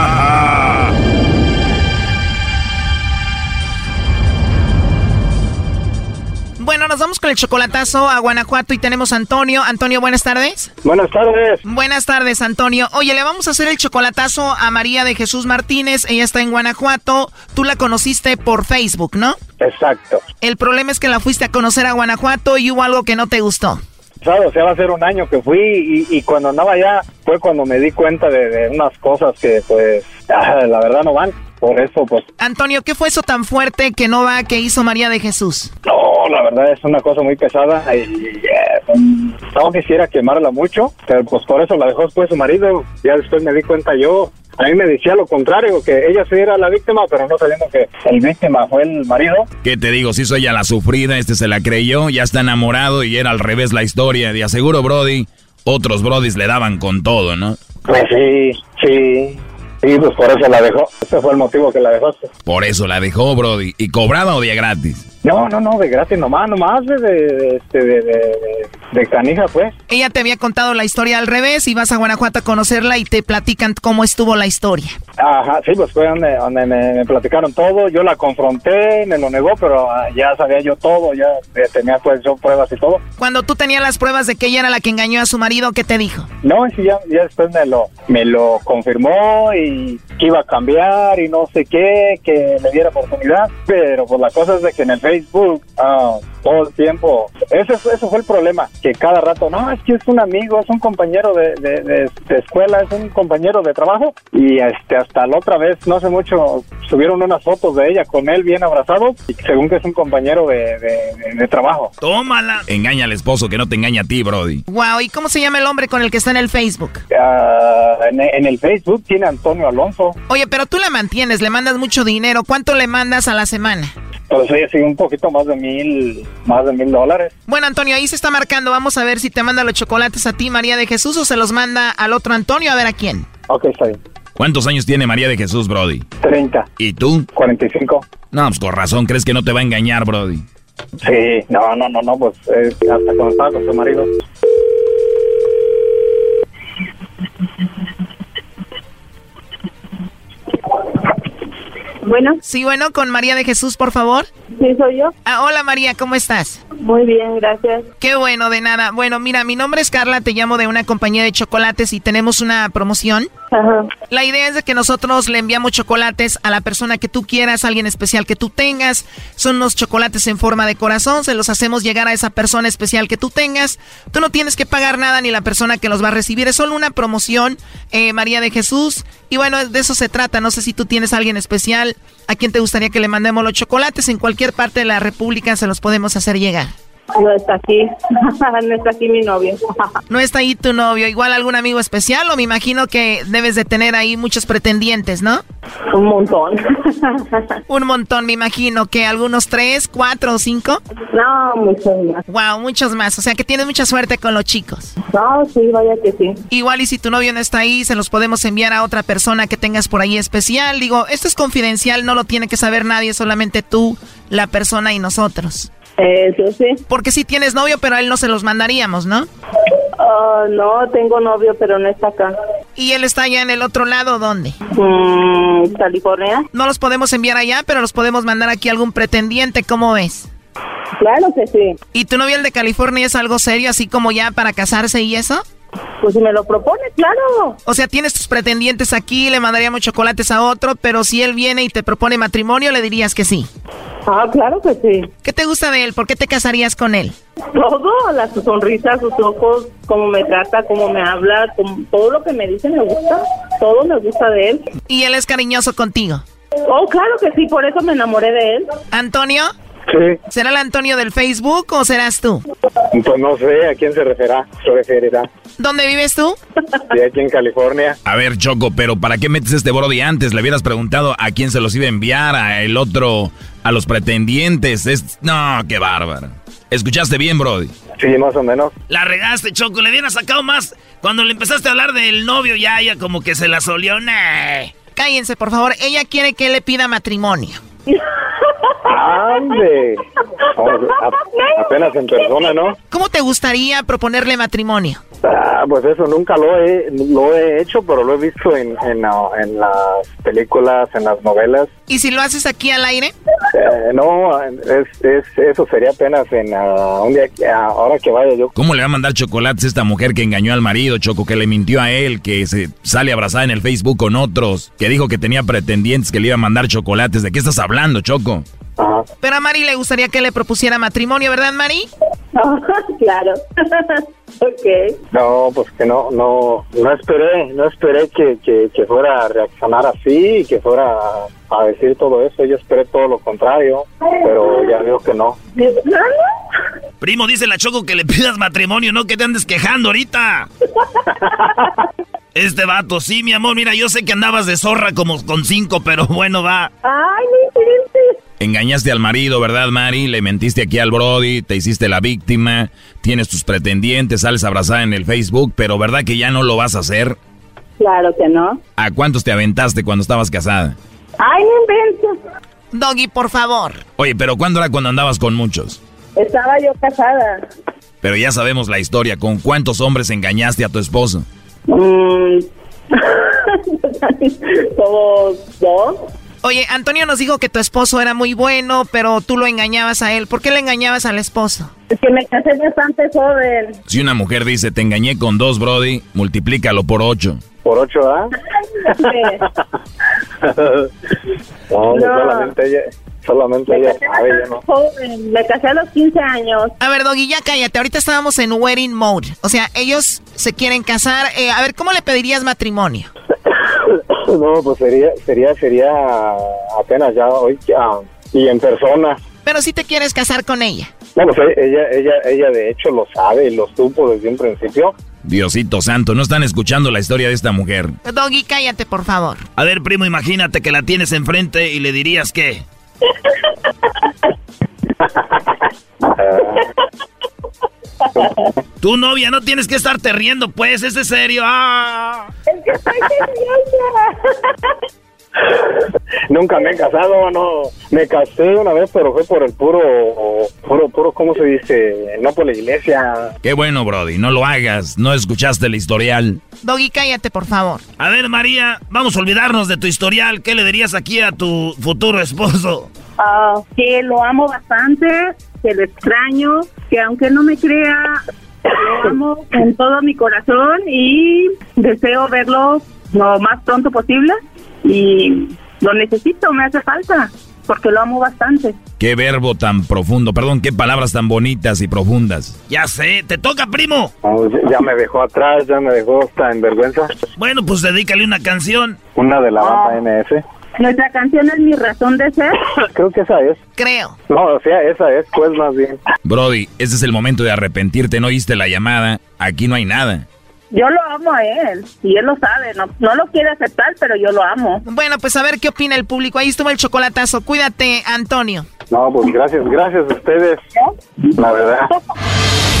nos vamos con el chocolatazo a Guanajuato y tenemos a Antonio. Antonio, buenas tardes. Buenas tardes. Buenas tardes, Antonio. Oye, le vamos a hacer el chocolatazo a María de Jesús Martínez. Ella está en Guanajuato. Tú la conociste por Facebook, ¿no? Exacto. El problema es que la fuiste a conocer a Guanajuato y hubo algo que no te gustó. ¿Sabes? O sea, va a ser un año que fui y, y cuando andaba allá fue cuando me di cuenta de, de unas cosas que, pues, (laughs) la verdad no van. Por eso, pues, Antonio, ¿qué fue eso tan fuerte que no va que hizo María de Jesús? no, la verdad es una cosa muy pesada y eh, no quisiera quemarla mucho, pero pues por eso la dejó después su marido. Ya después me di cuenta yo. A mí me decía lo contrario, que ella sí era la víctima, pero no sabiendo que el víctima fue el marido. ¿Qué te digo? Si soy ella la sufrida, este se la creyó, ya está enamorado y era al revés la historia. De aseguro, Brody, otros Brodis le daban con todo, ¿no? Pues sí, sí. Sí, pues por eso la dejó. Ese fue el motivo que la dejaste. Por eso la dejó, Brody. ¿Y cobraba o día gratis? No, no, no, de gratis nomás, nomás de, de, de, este, de, de, de- de canija, pues. Ella te había contado la historia al revés y vas a Guanajuato a conocerla y te platican cómo estuvo la historia. Ajá, sí, pues fue donde, donde me, me platicaron todo. Yo la confronté, me lo negó, pero ah, ya sabía yo todo, ya eh, tenía pues yo pruebas y todo. Cuando tú tenías las pruebas de que ella era la que engañó a su marido, ¿qué te dijo? No, sí, ya, ya después me lo, me lo confirmó y que iba a cambiar y no sé qué, que le diera oportunidad. Pero pues la cosa es de que en el Facebook, ah, todo el tiempo, ese, fue- ese fue el problema, que cada rato, no, es que es un amigo, es un compañero de, de, de- de escuela, es un compañero de trabajo. Y este hasta la otra vez, no hace mucho, subieron unas fotos de ella con él bien abrazado, y según que es un compañero de, de- de- de trabajo. Tómala. Engaña al esposo que no te engaña a ti, Brody. Wow, ¿y cómo se llama el hombre con el que está en el Facebook? Ah, en, en el Facebook tiene Antonio Alonso. Oye, pero tú la mantienes, le mandas mucho dinero. ¿Cuánto le mandas a la semana? Pues oye, sí, un poquito más de mil, más de mil dólares. Bueno, Antonio, ahí se está marcando. Vamos a ver si te manda los chocolates a ti, María de Jesús, o se los manda al otro Antonio, a ver a quién. Ok, está bien. ¿Cuántos años tiene María de Jesús, Brody? 30. ¿Y tú? 45. No, pues con razón, ¿crees que no te va a engañar, Brody? Sí, no, no, no, no, pues eh, hasta cuando estaba con su marido. Bueno. Sí, bueno, con María de Jesús, por favor. Sí, soy yo. Ah, hola María, ¿cómo estás? Muy bien, gracias. Qué bueno, de nada. Bueno, mira, mi nombre es Carla, te llamo de una compañía de chocolates y tenemos una promoción. Ajá. La idea es de que nosotros le enviamos chocolates a la persona que tú quieras, alguien especial que tú tengas. Son unos chocolates en forma de corazón, se los hacemos llegar a esa persona especial que tú tengas. Tú no tienes que pagar nada ni la persona que los va a recibir, es solo una promoción, eh, María de Jesús. Y bueno, de eso se trata. No sé si tú tienes a alguien especial a quien te gustaría que le mandemos los chocolates. En cualquier parte de la República se los podemos hacer llegar. No está aquí. (laughs) no está aquí mi novio. (laughs) No está ahí tu novio, igual algún amigo especial o me imagino que debes de tener ahí muchos pretendientes, ¿no? Un montón. (laughs) Un montón, me imagino que algunos tres, cuatro o cinco. No, muchos más. Wow, muchos más. O sea que tienes mucha suerte con los chicos. No, sí, vaya que sí. Igual y si tu novio no está ahí, se los podemos enviar a otra persona que tengas por ahí especial. Digo, esto es confidencial, no lo tiene que saber nadie, solamente tú, la persona y nosotros. Eso sí. Porque si tienes novio, pero a él no se los mandaríamos, ¿no? Ah, no, tengo novio, pero no está acá. ¿Y él está allá en el otro lado, dónde? Mm, California. No los podemos enviar allá, pero los podemos mandar aquí a algún pretendiente, ¿cómo ves? Claro que sí. ¿Y tu novio el de California es algo serio, así como ya para casarse y eso? Pues si me lo propone, claro. O sea, tienes tus pretendientes aquí, le mandaríamos chocolates a otro, pero si él viene y te propone matrimonio, le dirías que sí. Ah, claro que sí. ¿Qué te gusta de él? ¿Por qué te casarías con él? Todo, la su sonrisa, sus ojos, cómo me trata, cómo me habla, como- todo lo que me dice me gusta. Todo me gusta de él. ¿Y él es cariñoso contigo? Oh, claro que sí, por eso me enamoré de él. ¿Antonio? Sí, ¿Será el Antonio del Facebook o serás tú? pues no sé a quién se referirá. Se referirá. ¿Dónde vives tú? De aquí en California. A ver, Choco, pero ¿para qué metes este Brody antes? Le hubieras preguntado a quién se los iba a enviar, a el otro, a los pretendientes. Es... No, qué bárbaro. ¿Escuchaste bien, Brody? Sí, más o menos. La regaste, Choco. Le hubieras sacado más. Cuando le empezaste a hablar del novio, ya ella como que se la solió. Nah. Cállense, por favor. Ella quiere que él le pida matrimonio. (laughs) ¡Ande! Vamos, a- apenas en persona, ¿no? ¿Cómo te gustaría proponerle matrimonio? Ah, pues eso nunca lo he, lo he hecho, pero lo he visto en, en, ah, en las películas, en las novelas. ¿Y si lo haces aquí al aire? Eh, no, es, es, eso sería apenas en ah, un día, que- ah, ahora que vaya yo. ¿Cómo le va a mandar chocolates a esta mujer que engañó al marido, Choco, que le mintió a él, que se sale abrazada en el Facebook con otros, que dijo que tenía pretendientes que le iba a mandar chocolates? ¿De qué estás hablando, Choco? Pero a Mari le gustaría que le propusiera matrimonio, ¿verdad, Mari? (laughs) claro. (laughs) ok. No, pues que no, no, no esperé, no esperé que, que, que fuera a reaccionar así, y que fuera a, a decir todo eso. Yo esperé todo lo contrario, pero ya veo que no. Primo, dice la Choco que le pidas matrimonio, no que te andes quejando ahorita. (laughs) Este vato, sí, mi amor, mira, yo sé que andabas de zorra como con cinco, pero bueno, va. Ay, mi Engañaste al marido, ¿verdad, Mari? Le mentiste aquí al Brody, te hiciste la víctima, tienes tus pretendientes, sales abrazada en el Facebook, pero ¿verdad que ya no lo vas a hacer? Claro que no. ¿A cuántos te aventaste cuando estabas casada? Ay, no inventes. Doggy, por favor. Oye, pero ¿cuándo era cuando andabas con muchos? Estaba yo casada. Pero ya sabemos la historia, ¿con cuántos hombres engañaste a tu esposo? Mm. (laughs) Como dos. Oye, Antonio nos dijo que tu esposo era muy bueno, pero tú lo engañabas a él. ¿Por qué le engañabas al esposo? Es que me casé bastante joven. Si una mujer dice, te engañé con dos, Brody, multiplícalo por ocho. Por ocho, ¿ah? (laughs) (laughs) no, No. solamente ella, solamente Me ella casé sabe, no. joven. Me casé a los 15 años. A ver, Doggy, ya cállate. Ahorita estábamos en wedding mode. O sea, ellos se quieren casar. Eh, a ver, ¿cómo le pedirías matrimonio? No, pues sería, sería, sería apenas ya hoy, y en persona. Pero si te quieres casar con ella. Bueno, pues ella, ella, ella de hecho lo sabe y lo supo desde un principio. Diosito santo, no están escuchando la historia de esta mujer. Doggy, cállate, por favor. A ver, primo, imagínate que la tienes enfrente y le dirías que... (laughs) Tu novia, no tienes que estarte riendo, pues, es de serio. ¡Ah! Es que estoy. (laughs) Nunca me he casado, no. Me casé una vez, pero fue por el puro, puro, puro, ¿cómo se dice? No por la iglesia. Qué bueno, Brody, no lo hagas, no escuchaste el historial. Doggy, cállate, por favor. A ver, María, vamos a olvidarnos de tu historial. ¿Qué le dirías aquí a tu futuro esposo? Ah, que lo amo bastante, que lo extraño, que aunque no me crea, lo amo con todo mi corazón y deseo verlo lo más pronto posible y lo necesito, me hace falta, porque lo amo bastante. Qué verbo tan profundo, perdón, qué palabras tan bonitas y profundas. Ya sé, te toca, primo. No, ya- me dejó atrás, ya me dejó hasta en vergüenza. Bueno, pues dedícale una canción. Una de la banda MS. Nuestra canción es mi razón de ser. (laughs) Creo que esa es. Creo. No, o sea, esa es, pues más bien. Brody, este es el momento de arrepentirte, no oíste la llamada, aquí no hay nada. Yo lo amo a él y él lo sabe, no, no lo quiere aceptar, pero yo lo amo. Bueno, pues a ver qué opina el público. Ahí estuvo el chocolatazo. Cuídate, Antonio. No, pues gracias, gracias a ustedes. La verdad. (laughs)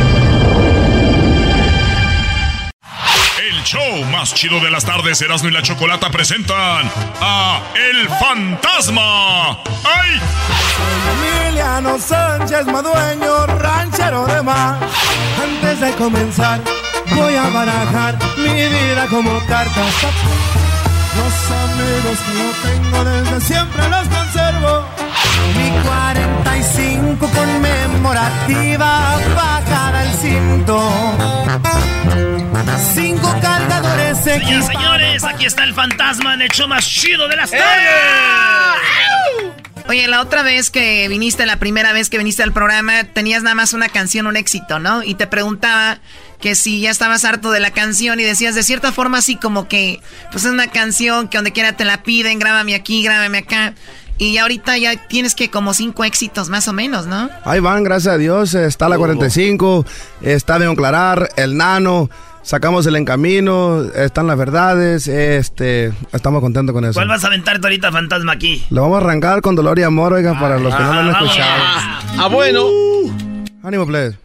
El show más chido de las tardes, Erasmo y la Chocolata presentan a El Fantasma. ¡Ay! Emiliano Sánchez Madueño, ranchero de mar. Antes de comenzar, Voy a barajar mi vida como cartas. Los amigos que yo tengo desde siempre los conservo. Mi 45 conmemorativa bajada al cinto. Cinco cargadores Señoras señores, aquí está el fantasma en el show más chido de las ¡Eh! tardes. Oye, la otra vez que viniste, la primera vez que viniste al programa, tenías nada más una canción, un éxito, ¿no? Y te preguntaba que si ya estabas harto de la canción y decías de cierta forma así como que, pues es una canción que donde quiera te la piden, grábame aquí, grábame acá. Y ahorita ya tienes que como cinco éxitos más o menos, ¿no? Ahí van, gracias a Dios. Está la 45, está de Clarar, el Nano. Sacamos el Encamino, están las verdades. Este, estamos contentos con eso. ¿Cuál vas a aventarte ahorita, fantasma, aquí? Lo vamos a arrancar con dolor y amor, oiga, para los que no lo han Ah, escuchado. Ah, bueno. Ánimo, plebes.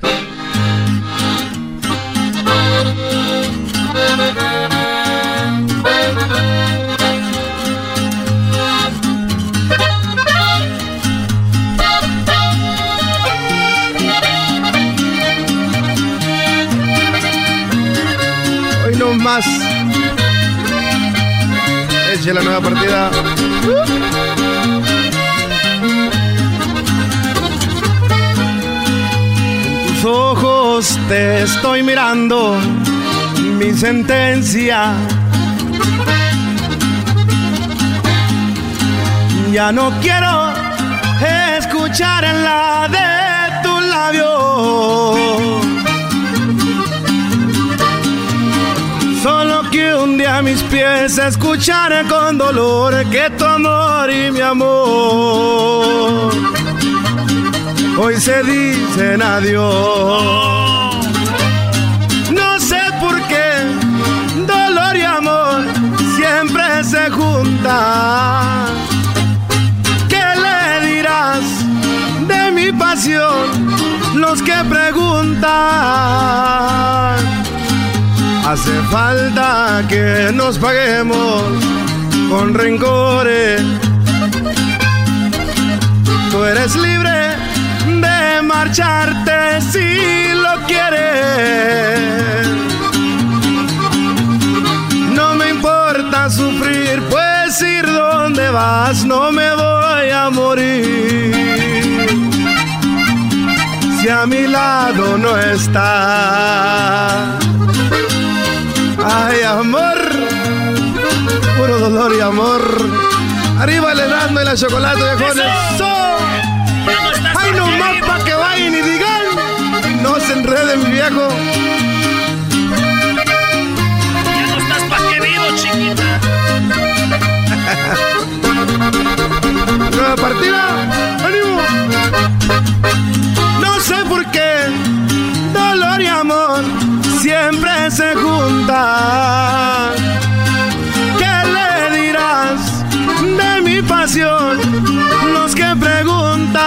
Eche la nueva partida. tus ojos te estoy mirando, mi sentencia. Ya no quiero escuchar en la de pies escucharé con dolor que tu amor y mi amor hoy se dicen adiós. No sé por qué dolor y amor siempre se juntan. ¿Qué le dirás de mi pasión? Los que preguntan. Hace falta que nos paguemos con rencores. Tú eres libre de marcharte si lo quieres. No me importa sufrir, pues ir donde vas no me voy a morir. Si a mi lado no está. Ay, amor, puro dolor y amor. Arriba el Erasmo y la chocolate, viejones. ¡Ay, no más pa' que vayan y digan! No se enreden, mi viejo. Ya no estás pa' que vivo, chiquita. Nueva partida. ¡Ánimo! No sé por qué dolor y amor siempre se juntan. ¿Qué le dirás de mi pasión? Los que preguntan.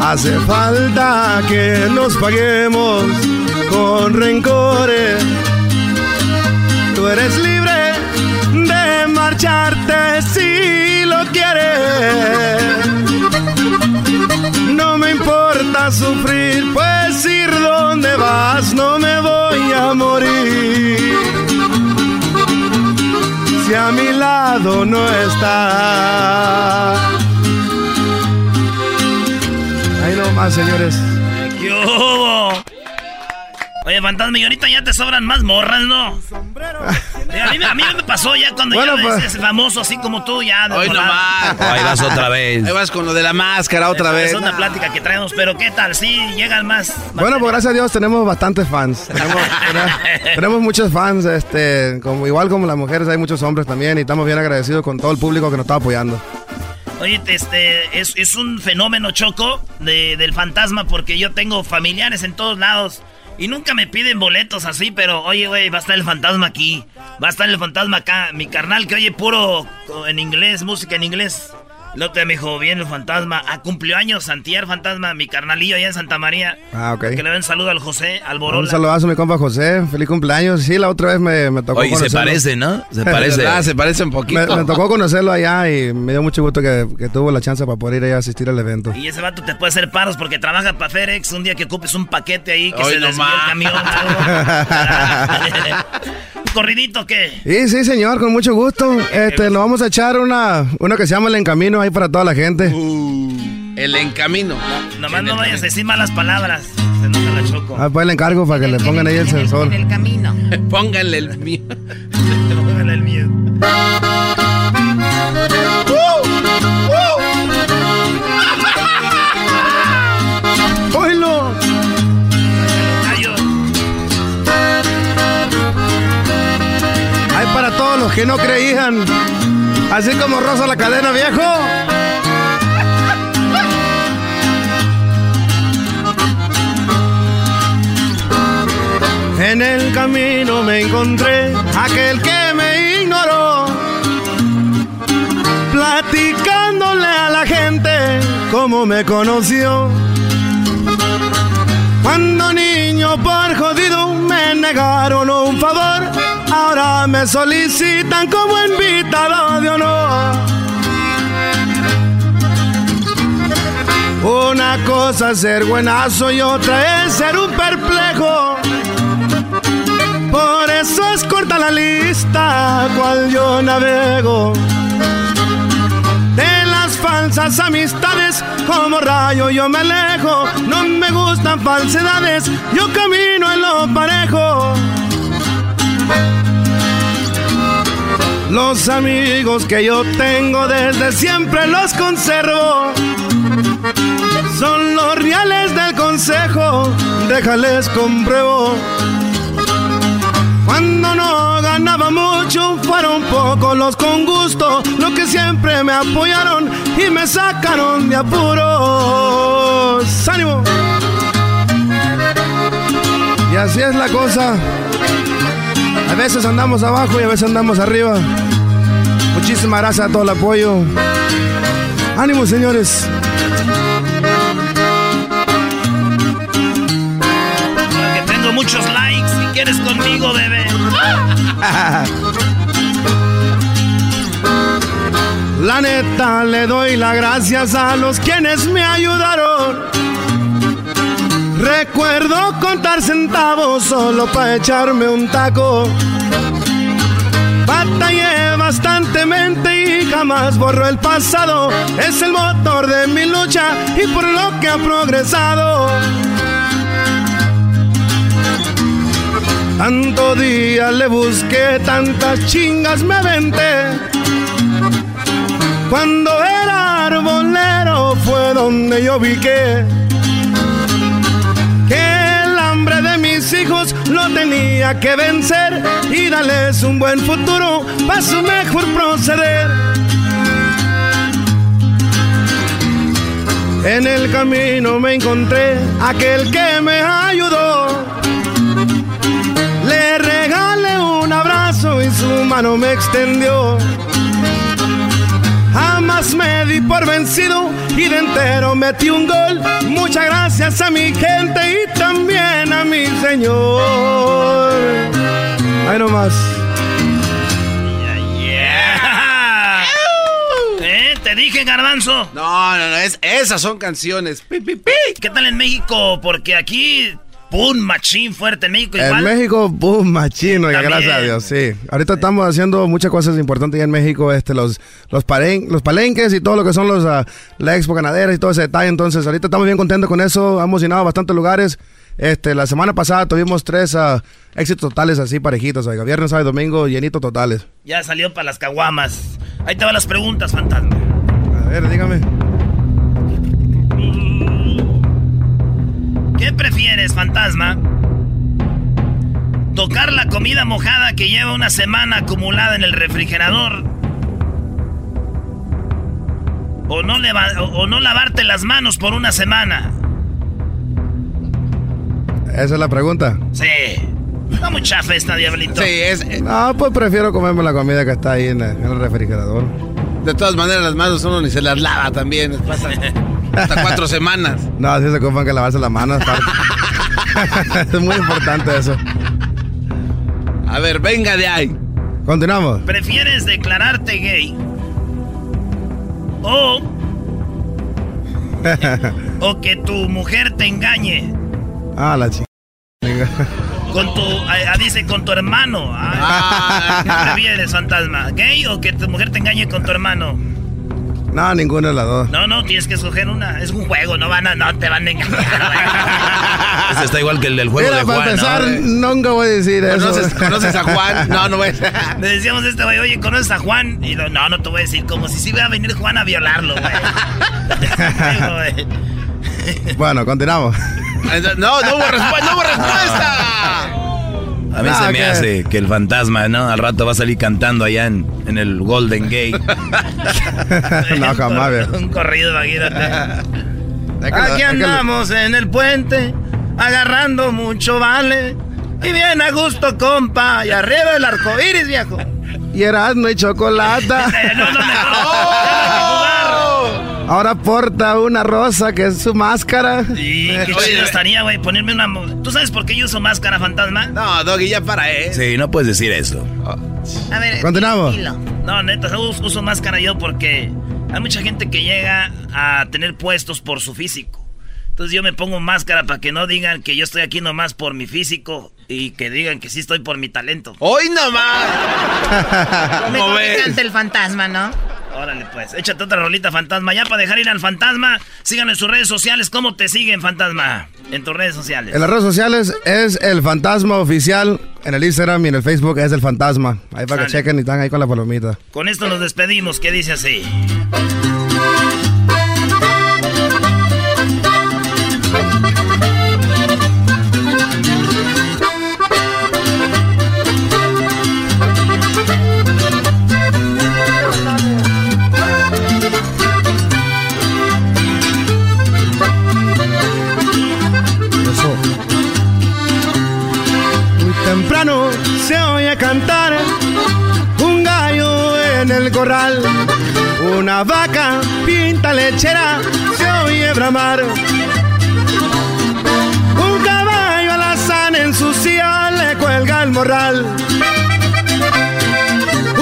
Hace falta que nos paguemos con rencores. Tú eres libre de marcharte si lo quieres. Sufrir, pues ir donde vas no me voy a morir. Si a mi lado no está. Ahí nomás, señores. ¿Qué hubo? Oye, fantasma, y ahorita ya te sobran más morras, ¿no? (laughs) A mí, a mí me pasó ya cuando Bueno, ya pues. es famoso así como tú, ya. de Hoy nomás. Ahí vas (laughs) otra vez. Ahí vas con lo de la máscara otra vez. Es una plática que traemos, pero ¿qué tal? Sí, llegan más. Bueno, pues gracias a Dios tenemos bastantes fans. (laughs) Tenemos, tenemos muchos fans, este, como, igual como las mujeres, hay muchos hombres también y estamos bien agradecidos con todo el público que nos está apoyando. Oye, este, es, es un fenómeno choco de- del fantasma porque yo tengo familiares en todos lados y nunca me piden boletos así, pero oye, güey, va a estar el fantasma aquí, va a estar el fantasma acá. Mi carnal que oye puro en inglés, música en inglés, Lo te me dijo, viene el fantasma. Ah, cumplió años Santier, fantasma, mi carnalillo allá en Santa María. Ah, ok. Que le den saludo al José, al Un Borola. saludazo a mi compa José. Feliz cumpleaños. Sí, la otra vez me, me tocó Oye, se conocerlo. parece, ¿no? (laughs) Se parece. Ah, se parece un poquito. Me, me tocó conocerlo allá y me dio mucho gusto que, que tuvo la chance para poder ir allá a asistir al evento. Y ese vato te puede hacer paros porque trabaja para FedEx. Un día que ocupes un paquete ahí, que se no desvíe el camión. (laughs) ¿Un (laughs) corridito qué? Sí, sí, señor, con mucho gusto. Este, nos vamos a echar una, una que se llama El Encamino ahí para toda la gente. El encamino. Nomás no vayas a decir malas palabras. Se enoja la choco. Ah, pues le encargo para que le pongan ahí el sensor. el camino. (laughs) Pónganle el mío. Póngale el mío. ¡Oílo! Hay para todos los que no creían. Así como Rosa la cadena, viejo. En el camino me encontré aquel que me ignoró, platicándole a la gente cómo me conoció. Cuando niño por jodido me negaron un favor, ahora me solicitan como invitado de honor. Una cosa es ser buenazo y otra es ser un perplejo. Por eso es corta la lista cual yo navego. De las falsas amistades, como rayo yo me alejo. No me gustan falsedades, yo camino en lo parejo. Los amigos que yo tengo desde siempre los conservo. Son los reales del consejo, déjales compruebo. Cuando no ganaba mucho, fueron pocos los con gusto, los que siempre me apoyaron y me sacaron de apuros. ¡Ánimo! Y así es la cosa. A veces andamos abajo y a veces andamos arriba. Muchísimas gracias a todo el apoyo. ¡Ánimo, señores! Que tengo muchos likes si quieres conmigo, bebé. La neta le doy las gracias a los quienes me ayudaron. Recuerdo contar centavos solo para echarme un taco. Batallé bastantemente y jamás borro el pasado. Es el motor de mi lucha y por lo que ha progresado. Tanto día le busqué, tantas chingas me aventé. Cuando era arbolero fue donde yo vi que lo tenía que vencer y darles un buen futuro para su mejor proceder. En el camino me encontré aquel que me ayudó. Le regalé un abrazo y su mano me extendió. Jamás me di por vencido y de entero metí un gol. Muchas gracias a mi gente y también a mi señor. Ahí nomás. Yeah. ¿Eh? Te dije, garbanzo. No, no, no, es, esas son canciones. Pi, pi, pi. ¿Qué tal en México? Porque aquí, pum, machín fuerte. En México En igual. México, boom, machino, oiga, gracias a Dios, sí. Ahorita estamos haciendo muchas cosas importantes ya en México, este, los, los, paren- los palenques y todo lo que son los, ah, la expo ganadera y todo ese detalle. Entonces, ahorita estamos bien contentos con eso. Hemos llenado bastantes lugares. Este, la semana pasada tuvimos tres ah, éxitos totales así parejitos, oiga. Viernes, sábado y domingo, llenitos totales. Ya salió para las caguamas. Ahí te van las preguntas, fantasma. A ver, dígame. ¿Qué prefieres, fantasma? ¿Tocar la comida mojada que lleva una semana acumulada en el refrigerador? ¿O no, leva- o- o no lavarte las manos por una semana? Esa es la pregunta. Sí. Está muy chafa esta, diablito. Sí, es. No, pues prefiero comerme la comida que está ahí en el, en el refrigerador. De todas maneras, las manos uno ni se las lava también. Pasan hasta cuatro semanas. (laughs) No, sí se ocupan que lavarse las manos. (laughs) es muy importante eso. A ver, venga de ahí. Continuamos. ¿Prefieres declararte gay? O, (laughs) o que tu mujer te engañe ah, la chica. con tu, ah, ah, dice con tu hermano. Ah, (laughs) ¿qué prefieres, fantasma? ¿Gay o que tu mujer te engañe con tu hermano? No, ninguna de las dos. No, no, tienes que escoger una. Es un juego, no van a, no te van a engañar. (laughs) Ese está igual que el del juego Mira, de para Juan. empezar, ¿no? nunca voy a decir eso. ¿Conoces, conoces a Juan? No, no voy a (laughs) Le decíamos a este güey, oye, ¿conoces a Juan? Y lo, no, no te voy a decir, como si sí iba a venir Juan a violarlo. Güey. Bueno, continuamos. No, no hubo, respu- no hubo respuesta. A mí se me ¿qué? hace que el fantasma, ¿no? Al rato va a salir cantando allá en, en el Golden Gate. (laughs) no, jamás. Un corrido, imagínate. Aquí andamos en el puente, agarrando mucho vale. Y bien a gusto, compa. Y arriba el arco iris, viejo. Y Erasmo y chocolata. (laughs) no, no, (laughs) no. Ahora porta una rosa que es su máscara. Y qué chido estaría, güey, ponerme una... ¿Tú sabes por qué yo uso máscara, fantasma? No, Doggy, ya para, ¿eh? Sí, no puedes decir eso. A ver, Continuamos. dilo. No, neta, uso, uso máscara yo porque hay mucha gente que llega a tener puestos por su físico. Entonces yo me pongo máscara para que no digan que yo estoy aquí nomás por mi físico y que digan que sí estoy por mi talento. ¡Hoy nomás! (laughs) Mejor que cante el fantasma, ¿no? Órale, pues, échate otra rolita, fantasma. Ya para dejar ir al fantasma, síganlo en sus redes sociales. ¿Cómo te siguen, fantasma? En tus redes sociales. En las redes sociales es el fantasma oficial. En el Instagram y en el Facebook es el fantasma. Ahí para que chequen y están ahí con la palomita. Con esto nos despedimos. ¿Qué dice así? Corral. Una vaca pinta lechera se oye bramar. Un caballo alazán en su silla le cuelga el morral.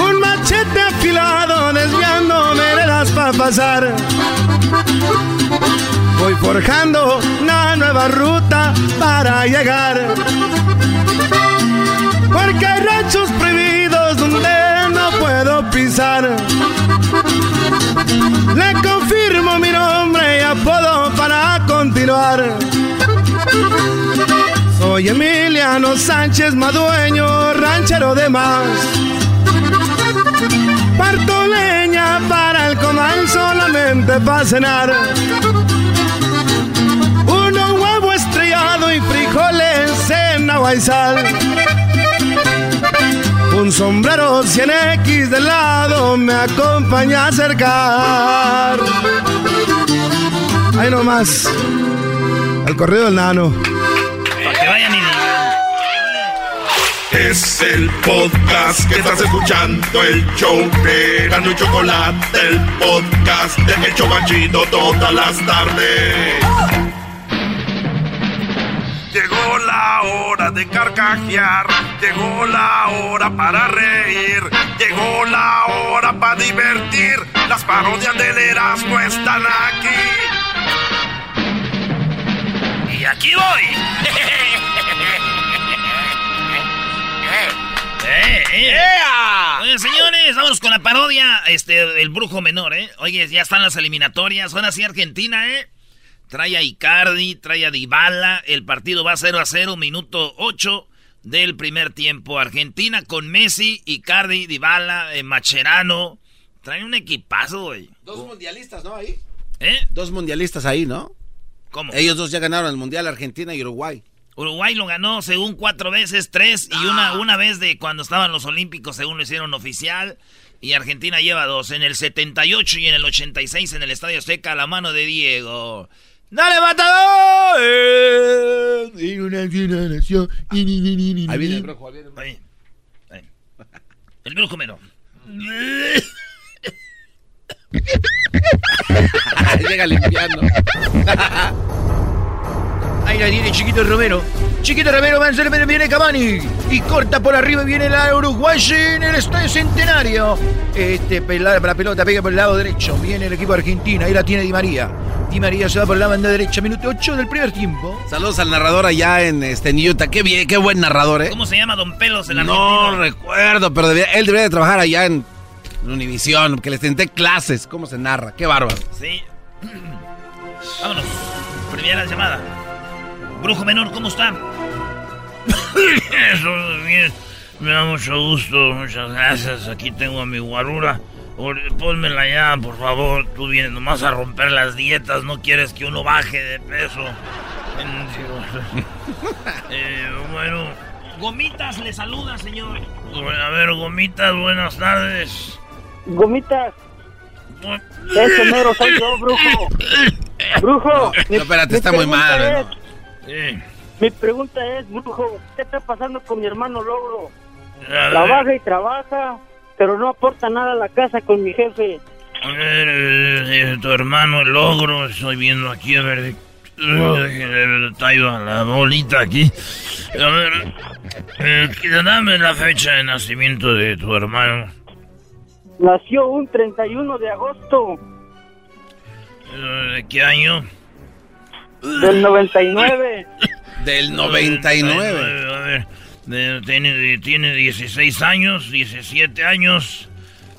Un machete afilado desviándome de las para pasar. Voy forjando una nueva ruta para llegar. Porque hay ranchos prohibidos pisar. Le confirmo mi nombre y apodo para continuar. Soy Emiliano Sánchez Madueño, ranchero de más. Parto leña para el comal solamente para cenar. Uno huevo estrellado y frijoles en agua. Un sombrero 100X de lado me acompaña a acercar. Ahí nomás. El corrido del nano. Para que vayan y. Es el podcast que estás escuchando, el show de Gano y Chocolate, el podcast de El Chobachito todas las tardes. Llegó la hora de carcajear, llegó la hora para reír, llegó la hora para divertir. Las parodias del Erasmo están aquí. Y aquí voy. (laughs) ¡Eh, eh! Oye, señores, vámonos con la parodia este, El Brujo Menor, ¿eh? Oye, ya están las eliminatorias. Son así Argentina, ¿eh? Trae a Icardi, trae a Dybala. El partido va 0 a 0, minuto 8 del primer tiempo. Argentina con Messi, Icardi, Dybala, eh, Macherano. Trae un equipazo, güey. Dos mundialistas, ¿no? Ahí. ¿Eh? Dos mundialistas ahí, ¿no? ¿Cómo? Ellos dos ya ganaron el mundial, Argentina y Uruguay. Uruguay lo ganó según cuatro veces, tres y una, una vez de cuando estaban los Olímpicos, según lo hicieron oficial. Y Argentina lleva dos, en el 78 y en el 86 en el Estadio Azteca, a la mano de Diego. ¡Dale, matador! En una generación. Ahí viene el brujo, ahí viene el brujo. Ahí. Ahí. (laughs) El brujo menor. (laughs) Llega limpiando. (laughs) Ahí la tiene Chiquito Romero. Chiquito Romero, avanza, pero viene Cavani. Y corta por arriba, viene la uruguaya en el estadio centenario. Este, pelada para la pelota, pega por el lado derecho. Viene el equipo argentino, ahí la tiene Di María. Di María se va por la banda derecha, minuto 8 del primer tiempo. Saludos al narrador allá en, este, en Utah. Qué bien, qué buen narrador, ¿eh? ¿Cómo se llama Don Pelos el No recuerdo, pero debía- él debería de trabajar allá en Univisión, que les tenté clases, cómo se narra. Qué bárbaro. Sí. (clears throat) Vámonos. Primera llamada. Brujo menor, ¿cómo está? (coughs) Eso bien. Me da mucho gusto, muchas gracias. Aquí tengo a mi guarura. Por- Pónmela ya, por favor. Tú vienes nomás a romper las dietas. No quieres que uno baje de peso. (laughs) Eh, bueno. Gomitas le saluda, señor. A ver, Gomitas, buenas tardes. Gomitas. Ese mero soy yo, brujo. (laughs) Brujo. No, espérate, está muy mal, Mi pregunta es, brujo, ¿qué está pasando con mi hermano Logro? Trabaja y trabaja, pero no aporta nada a la casa con mi jefe. A ver, eh, eh, tu hermano, logro, estoy viendo aquí, a ver, eh, eh, traigo a la bolita aquí. A ver, eh, dame la fecha de nacimiento de tu hermano. Nació un 31 de agosto ¿De qué año? Del 99. Del 99. A ver, de- tiene, tiene 16 años, 17 años.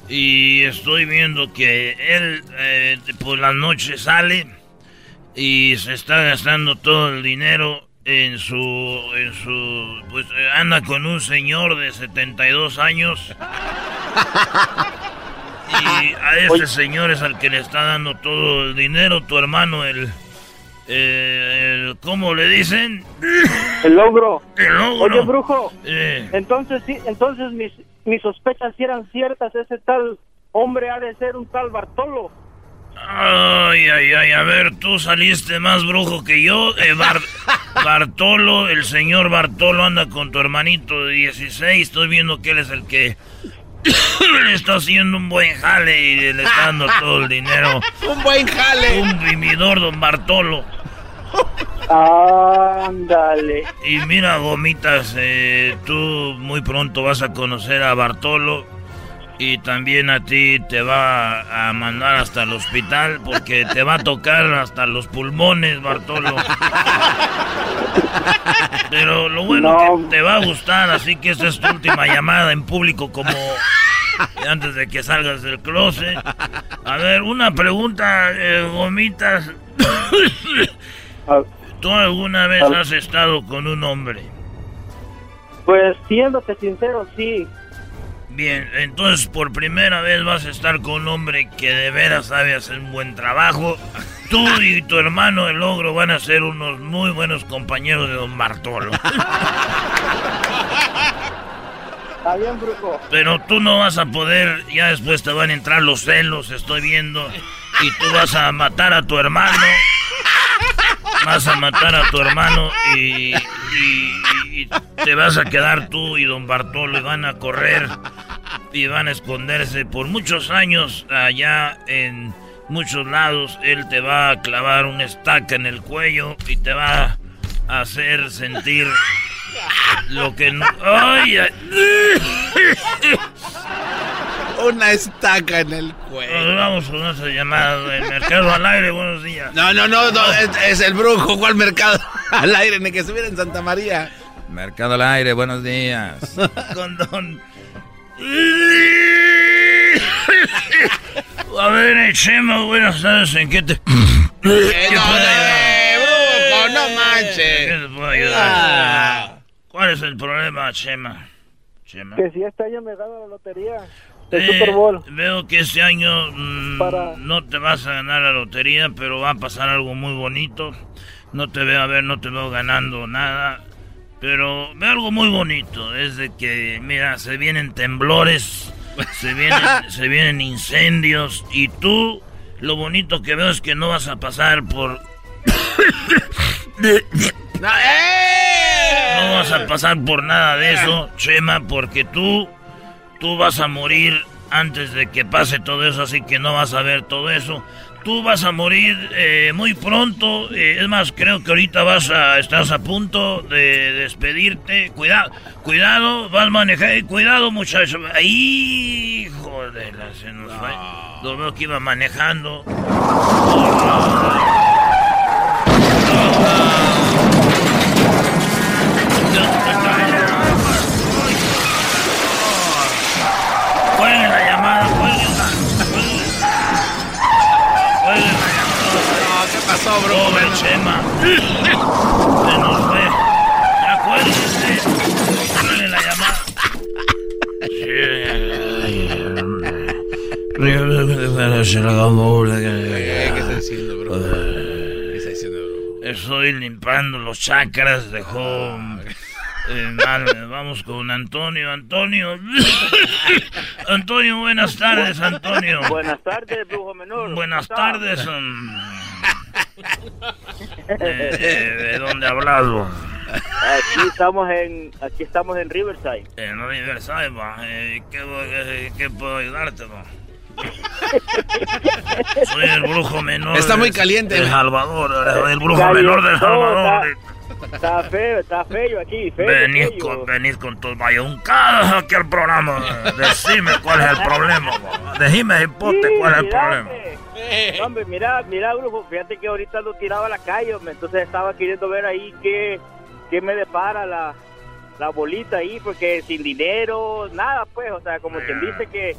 Y estoy viendo que él eh, por las noches sale y se está gastando todo el dinero en su. En su pues eh, anda con un señor de 72 años. (laughs) Y a ese señor es al que le está dando todo el dinero, tu hermano, el. Eh, el- ¿Cómo le dicen? El logro. El logro. Oye, brujo. Eh. Entonces, sí, entonces mis, mis sospechas eran ciertas. Ese tal hombre ha de ser un tal Bartolo. Ay, ay, ay, a ver, tú saliste más brujo que yo. Eh, Bar- (laughs) Bartolo, el señor Bartolo anda con tu hermanito de 16. Estoy viendo que él es el que le (coughs) está haciendo un buen jale y le está dando todo el dinero. (laughs) Un buen jale. Un vividor, don Bartolo. Ándale. Y mira, gomitas, eh, tú muy pronto vas a conocer a Bartolo y también a ti te va a mandar hasta el hospital porque te va a tocar hasta los pulmones, Bartolo. Pero lo bueno que te va a gustar, así que esta es tu última llamada en público como antes de que salgas del closet. A ver, una pregunta, eh, gomitas. ¿Tú alguna vez has estado con un hombre? Pues siéndote sincero, sí. Bien, entonces por primera vez vas a estar con un hombre que de veras sabe hacer un buen trabajo. Tú y tu hermano el logro van a ser unos muy buenos compañeros de don Bartolo. Está bien, brujo. Pero tú no vas a poder, ya después te van a entrar los celos, estoy viendo. Y tú vas a matar a tu hermano. Vas a matar a tu hermano y, te vas a quedar tú y don Bartolo y van a correr y van a esconderse por muchos años allá en muchos lados. Él te va a clavar una estaca en el cuello y te va hacer sentir lo que no... ¡Ay! ay. (laughs) Una estaca en el cuello. Nos vamos con esa llamada del mercado al aire. Buenos días. No, no, no, no, es, es el brujo. ¿Cuál mercado? Al aire, ni que estuviera en Santa María. Mercado al aire, buenos días. (laughs) Con don... A ver, Chema, buenas tardes. ¿En qué te...? Eh, no, brujo, no manches. ¿Qué te puedo ayudar? Ah. ¿Cuál es el problema, Chema? Chema. Que si este año me gano la lotería del Eh, Super Bowl. Veo que este año mm, Para- no te vas a ganar la lotería, pero va a pasar algo muy bonito. No te veo, a ver, no te veo ganando nada. Pero veo algo muy bonito. Es de que, mira, se vienen temblores, se vienen, (laughs) se vienen incendios. Y tú, lo bonito que veo es que no vas a pasar por... (laughs) ¡eh! No vas a pasar por nada de eso, Chema, porque tú, tú vas a morir antes de que pase todo eso, así que no vas a ver todo eso. Tú vas a morir eh, muy pronto. eh, es más, creo que ahorita vas a, estás a punto de despedirte. Cuidado, cuidado, vas a manejar. Cuidado, muchacho. Ahí, hijo de la se nos fue. Lo veo que iba manejando. Cuelgue llamada. ¿Qué pasó, bro? Pobre Chema. Se nos fue. Cuélguese. Cuelgue la llamada. ¿Qué está diciendo, bro? ¿Qué está diciendo, bro? Estoy limpiando los chakras de home. Eh, vale, vamos con Antonio. Antonio. Antonio, buenas tardes, Antonio. Buenas tardes, brujo menor. Buenas tardes. um, ¿De dónde ha hablado? Aquí estamos en aquí estamos en Riverside. En Riverside, va. Eh, ¿qué, eh, ¿Qué puedo ayudarte, va? Soy el brujo menor. Está muy caliente, De ¿eh? Salvador, el brujo menor de bien, Salvador. Está, está feo, está feo aquí, feo. Venís feo. con, venís con tus mayuncadas aquí al programa. Decime cuál es el problema. Decime, hipote, Sí, cuál es el problema. (laughs) No, Hombre, mira, mira, brujo, fíjate que ahorita lo tiraba a la calle, hombre, entonces estaba queriendo ver ahí qué, qué me depara la, la bolita ahí, porque sin dinero, nada, pues, o sea, como quien dice que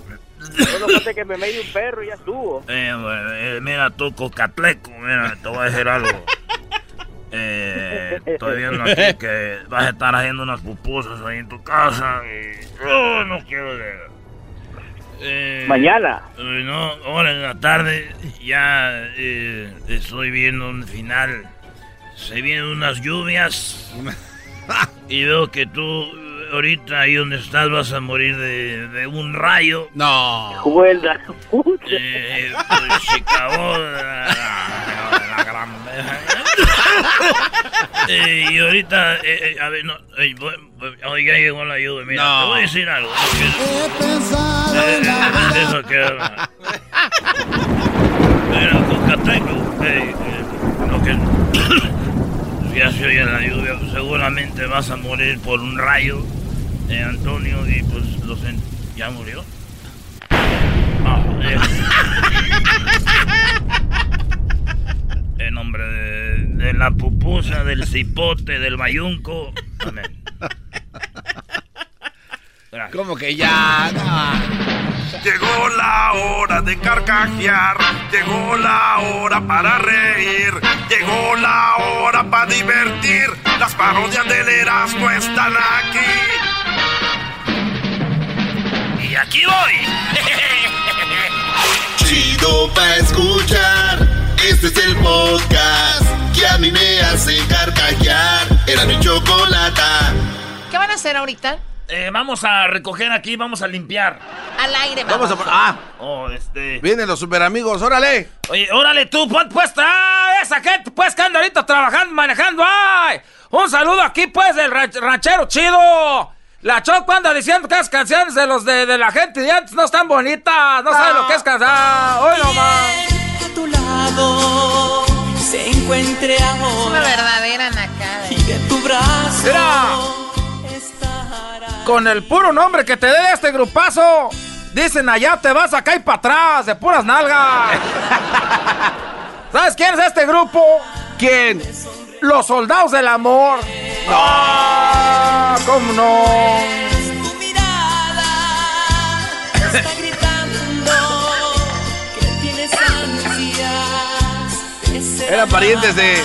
solo falta que me medie un perro y ya estuvo. Eh, eh, mira tú, cocatleco, mira, te voy a decir algo. (laughs) Eh, estoy viendo aquí que vas a estar haciendo unas pupusas ahí en tu casa y yo no quiero ver. Eh, Mañana. eh, no, ahora en la tarde ya eh, estoy viendo un final. Se vienen unas lluvias (laughs) y veo que tú ahorita ahí donde estás vas a morir de, de un rayo. No. Juega. Eh, pues, Chicago, la, la gran (laughs) Eh, y ahorita, eh, eh, a ver, no, eh, voy- voy- oh, ya llegó la lluvia, mira, No. te voy a decir algo. no quiero- Eh, eh, eso que... Mira, eh, eh, lo que... (coughs) ya se oye la lluvia, seguramente vas a morir por un rayo, Antonio, y pues, lo ¿ya murió? Ah, eh. En nombre de, de la pupusa, del cipote, del bayunco. Amén. ¿Cómo que ya? Llegó la hora de carcajear, llegó la hora para reír, llegó la hora para divertir. Las parodias del Erasmo están aquí. Y aquí voy. (laughs) Chido pa' escuchar. Este es el podcast que a mí me hace carcajear. Era mi chocolata. ¿Qué van a hacer ahorita? Eh, vamos a recoger aquí, vamos a limpiar. Al aire, vamos. Vamos a... Ah, Oh, este... vienen los super amigos, órale. Oye, órale tú, pon pues, ah, esa gente pues que anda ahorita trabajando, manejando, ay. Un saludo aquí pues del ranch- ranchero chido. La Choco anda diciendo que las canciones de los de, de la gente de antes no están bonitas, no sabe lo que es cantar. Hoy nomás. A tu lado se encuentre Es una ahora verdadera nacada. y de tu brazo Mira. Con el puro nombre que te dé este grupazo, dicen allá te vas acá y para atrás, de puras nalgas. (laughs) ¿Sabes quién es este grupo? ¿Quién? Los soldados del amor. ¡Ah! ¿Cómo no? tu mirada está (laughs) gritando que tienes ansias de ser Eran parientes de...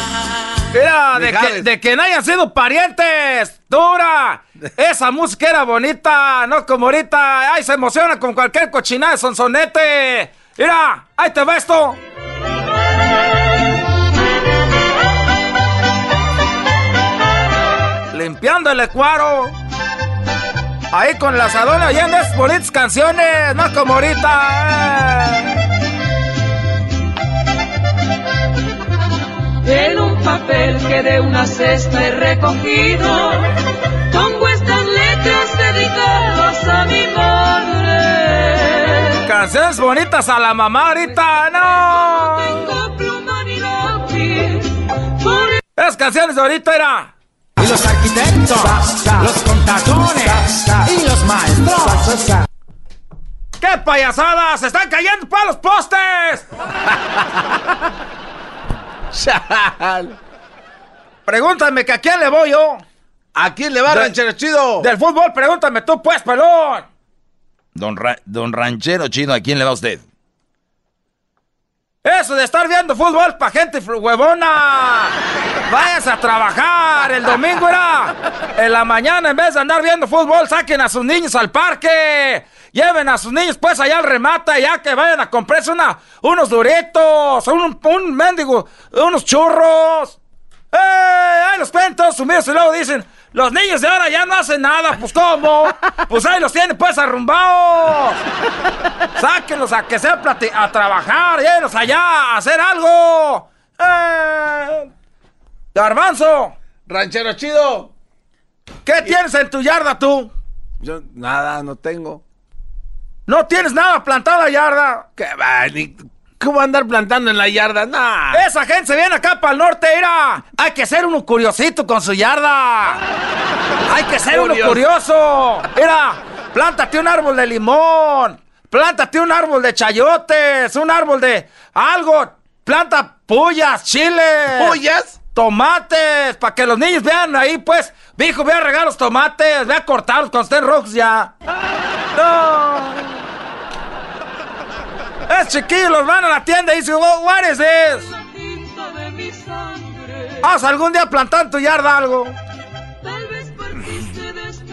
Mira, de que, de que no hayan sido parientes. Dura. (laughs) Esa música era bonita, no como ahorita. Ay, se emociona con cualquier cochinada de sonsonete. Mira, ahí te va esto. Limpiando el ecuaro. Ahí con la asadona oyendo bonitas canciones, no como ahorita. eh. En un papel que de una cesta he recogido, pongo estas letras dedicadas a mi madre. canciones bonitas a la mamá ahorita, no. Esas canciones de ahorita era. Y los arquitectos, los contadores y los maestros. ¡Qué payasadas! ¡Se están cayendo para los postes! (laughs) Pregúntame que a quién le voy yo. ¿A quién le va, ranchero chido? Del fútbol, pregúntame tú, pues, pelón. Don, Ra- don Ranchero Chino, ¿a quién le va usted? Eso de estar viendo fútbol pa' gente huevona. Váyanse a trabajar. El domingo era en la mañana, en vez de andar viendo fútbol, saquen a sus niños al parque. Lleven a sus niños pues allá al remata, ya que vayan a comprarse una, unos duritos, un, un mendigo, unos churros. ¡Eh! Ahí los ven todos sumidos y luego dicen, los niños de ahora ya no hacen nada. Pues ¿cómo? Pues ahí los tienen pues arrumbados. Sáquenlos a que sea a trabajar, llévenlos allá a hacer algo. ¡Eh! Garbanzo. Ranchero chido. ¿Qué tienes en tu yarda tú? Yo nada, no tengo. ¿No tienes nada plantado en la yarda? ¿Qué va? Ni- ¿Cómo andar plantando en la yarda? Nah. Esa gente se viene acá para el norte, mira. Hay que ser uno curiosito con su yarda. Hay que ser uno Curioso. Mira, plántate un árbol de limón. Plántate un árbol de chayotes. Un árbol de algo. Planta puyas, chiles. ¿Puyas? Tomates, para que los niños vean ahí, pues. Dijo, ve a regar los tomates, ve a cortarlos cuando estén rojos ya. No. Es chiquillo, los van a la tienda y dicen, "Oh, what is this? Haz algún día plantar en tu yarda algo.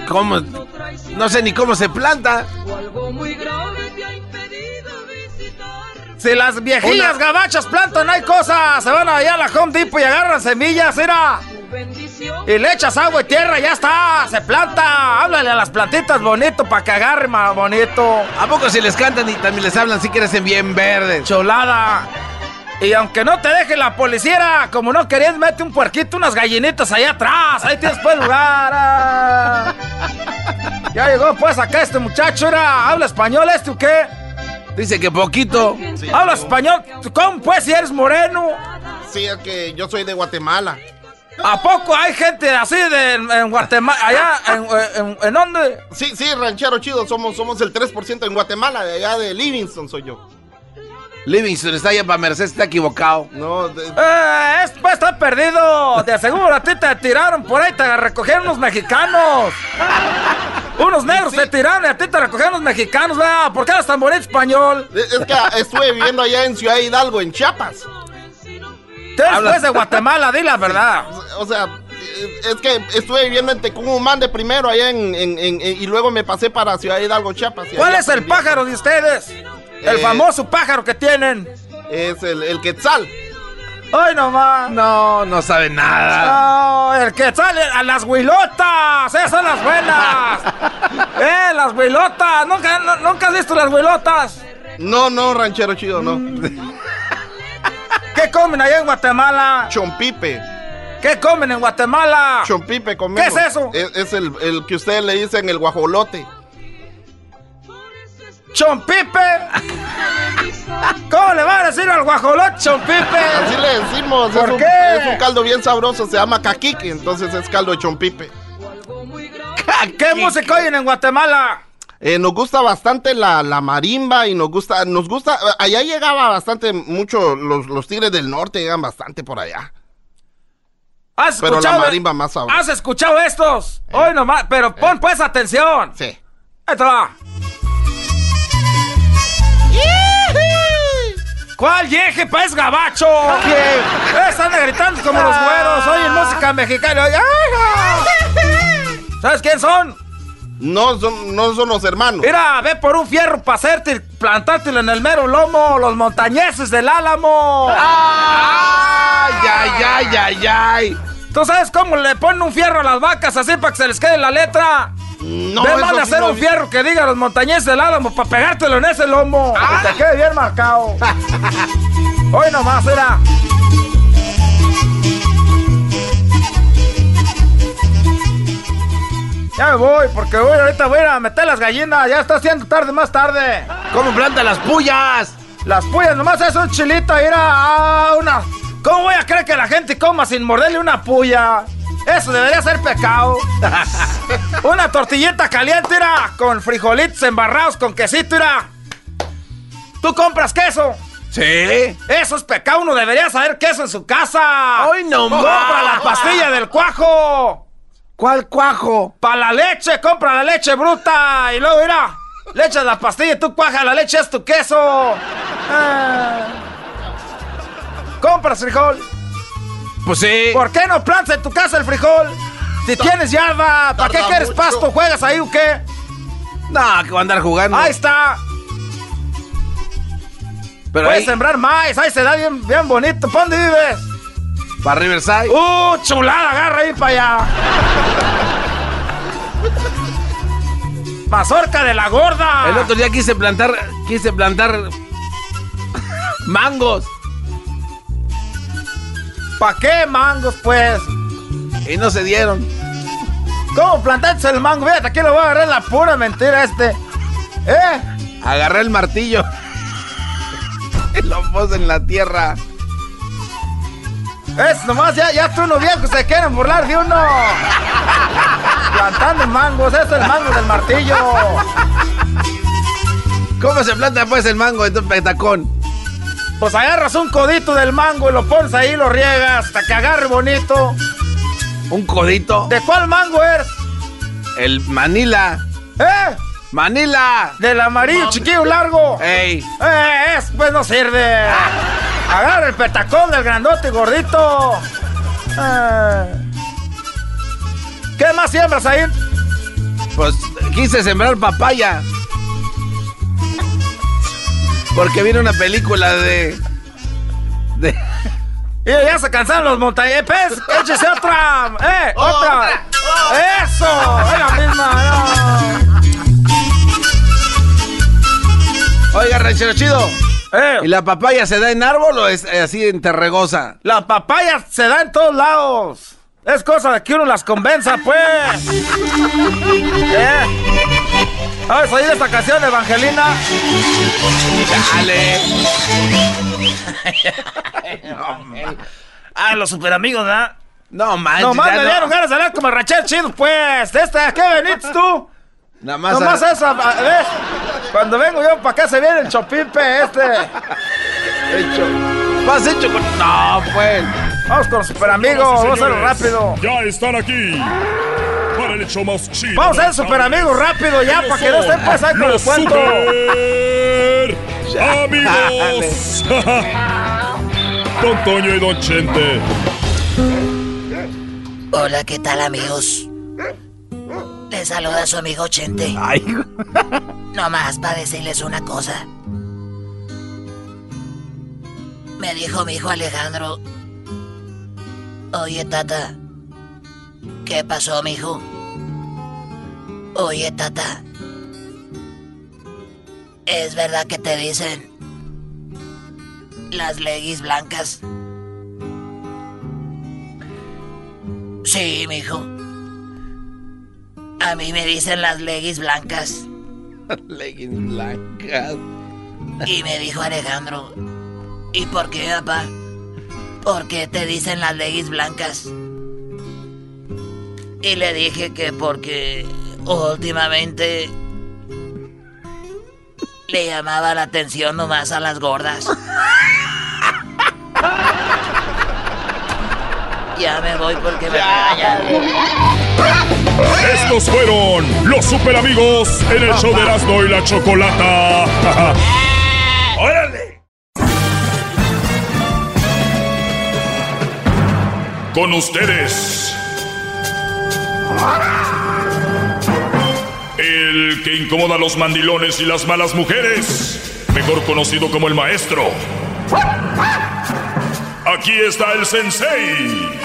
¿Cómo? No sé ni cómo se planta. Si las viejillas Una- gabachas plantan, hay cosas. Se van allá a la Home Depot y agarran semillas, mira. Y le echas agua y tierra, ya está. Se planta. Háblale a las plantitas bonito para que agarren más bonito. ¿A poco si les cantan y también les hablan si crecen bien verdes? Cholada. Y aunque no te deje la policía, como no querías, mete un puerquito, unas gallinitas allá atrás. Ahí tienes pues lugar. ah. Ya llegó pues acá este muchacho, era. ¿Habla español este o qué? Dice que poquito. ¿Habla español? ¿Cómo pues si eres moreno? Sí, es que yo soy de Guatemala. ¿A poco hay gente así de, en, Guatemala? ¿Allá? En, en, en dónde? Sí, sí, ranchero chido, somos, somos el 3% en Guatemala, de allá de Livingston soy yo. Livingston está allá para Merced, está equivocado. No, de- Eh, es, pues está perdido. De seguro a ti te tiraron por ahí, te recogieron unos mexicanos. Unos negros te tiraron y a ti te recogieron unos mexicanos, ¿verdad? ¿Por qué hablas tan bonito español? es es que estuve viviendo allá en Ciudad Hidalgo, en Chiapas. Tú eres de Guatemala, di la verdad. O sea, es que estuve viviendo en Tecumumán de primero allá en, en- en- en- y luego me pasé para Ciudad Hidalgo, Chiapas. ¿Cuál es el pájaro de ustedes? El Eh, famoso pájaro que tienen. Es el, el quetzal. ¡Ay, no más! No, no sabe nada. No, el que sale a las huilotas, esas son las buenas. (laughs) eh, las huilotas, ¿Nunca, no- ¿nunca has visto las huilotas? No, no, ranchero chido, no. ¿Qué comen allá en Guatemala? Chompipe. ¿Qué comen en Guatemala? Chompipe comemos. ¿Qué es eso? Es, es el, el que ustedes le dicen el guajolote. ¡Chompipe! ¿Cómo le van a decir al guajolote chompipe? Así le decimos. ¿Por es, un, qué? es un caldo bien sabroso, se llama caquique, entonces es caldo de chompipe. ¿Qué música oyen en Guatemala? Eh, nos gusta bastante la, la marimba y nos gusta, nos gusta, allá llegaba bastante mucho, los, los tigres del norte llegan bastante por allá. ¿Has Pero la escuchado? marimba más sabrosa. ¿Has escuchado estos? Hoy nomás, pero pon pues atención. Sí. Ahí te va. ¿Cuál yeje, pues gabacho? Eh, Están gritando como los güeros. Oye, música mexicana. (laughs) ¿Sabes quién son? No son, no son los hermanos. Mira, ve por un fierro para hacerte, plantártelo en el mero lomo, los montañeses del álamo. ¡Ay, ay, ay, ay, ay! ¿Tú sabes cómo le ponen un fierro a las vacas así para que se les quede la letra? No, Ve de sí hacer no un vi. fierro que diga los montañeses del álamo para pegártelo en ese lomo. Que te quede bien marcado. (laughs) Hoy nomás, era. Ya me voy, porque voy ahorita voy a meter las gallinas. Ya está haciendo tarde, más tarde. ¿Cómo planta las puyas? Las puyas, nomás es un chilito, ir a una. ¿Cómo voy a creer que la gente coma sin morderle una puya? Eso debería ser pecado. (laughs) una tortillita caliente, mira, con frijolitos embarrados, con quesito, mira. ¿Tú compras queso? Sí. Eso es pecado, uno debería saber queso en su casa. ¡Ay, no Compra la pastilla del cuajo. ¿Cuál cuajo? Para la leche, compra la leche bruta. Y luego, mira, le echas la pastilla y tú cuajas la leche, es tu queso. Ah. Compras frijol. Pues sí. ¿Por qué no plantas en tu casa el frijol? Si tienes yarda, ¿para qué quieres mucho. pasto? ¿Juegas ahí o qué? No, que va a andar jugando. Ahí está. Pero Puedes ahí, sembrar maíz, ahí se da bien, bien bonito. ¿Para dónde vives? Para Riverside. ¡Uh, chulada! Agarra ahí para allá. Mazorca de la gorda. El otro día quise plantar, quise plantar mangos. ¿Para qué mangos, pues? Y no se dieron. ¿Cómo plantaste el mango? Fíjate, aquí lo voy a agarrar la pura mentira este. ¿Eh? Agarré el martillo. (laughs) y lo puse en la tierra. Es nomás, ya, ya tú unos viejos se quieren burlar de uno. Plantando mangos, eso es el mango del martillo. ¿Cómo se planta pues el mango de tu petacón? Pues agarras un codito del mango y lo pones ahí, lo riegas hasta que agarre bonito. ¿Un codito? ¿De cuál mango eres? El Manila. ¿Eh? ¡Manila! Del amarillo chiquillo largo. ¡Ey! Eh, es, pues no sirve. Agarra el petacón del grandote gordito. Eh. ¿Qué más siembras ahí? Pues quise sembrar papaya. Porque viene una película de. de. Y ya se cansaron los montañepes. Échese otra. ¡Eh! ¡Otra! ¡Eso! Es la misma. Oiga, ranchero chido. Eh. ¿Y la papaya se da en árbol o es eh, así en terregosa? La papaya se da en todos lados. Es cosa de que uno las convenza, pues. ¿Eh? ¿Sabes oír esta canción, Evangelina? Dale. (laughs) ah, los super amigos, ¿verdad? No manches. Nomás me no. dieron ganas de hablar como ranchero chido, pues. De este, ¿a qué veniste tú? Nada más. Nomás a- eso, a- ¿ves? Cuando vengo yo para acá se viene el chopipe este. Hecho. Más hecho con. No, pues. Vamos con super amigos, vamos a hacerlo rápido. Ya están aquí. Para el hecho más chido. Vamos a ser super amigos rápido ya, para que no estén pues ahí con el Los cuento. super amigos. Don Toño y Don Chente. Hola, ¿qué tal amigos? Les saluda su amigo Chente. Ay. (laughs) Nomás para decirles una cosa. Me dijo mi hijo Alejandro. Oye, tata. ¿Qué pasó, mijo? Oye, tata. ¿Es verdad que te dicen las leguis blancas? Sí, mijo. A mí me dicen las leguis blancas. (laughs) Leggings blancas. Y me dijo Alejandro, ¿y por qué, papá? ¿Por qué te dicen las leguis blancas? Y le dije que porque últimamente le llamaba la atención nomás a las gordas. (laughs) Ya me voy porque me regañan. Estos fueron los super amigos en el show de Erasmo y la Chocolata. (laughs) ¡Órale! Con ustedes. El que incomoda a los mandilones y las malas mujeres. Mejor conocido como el maestro. Aquí está el sensei.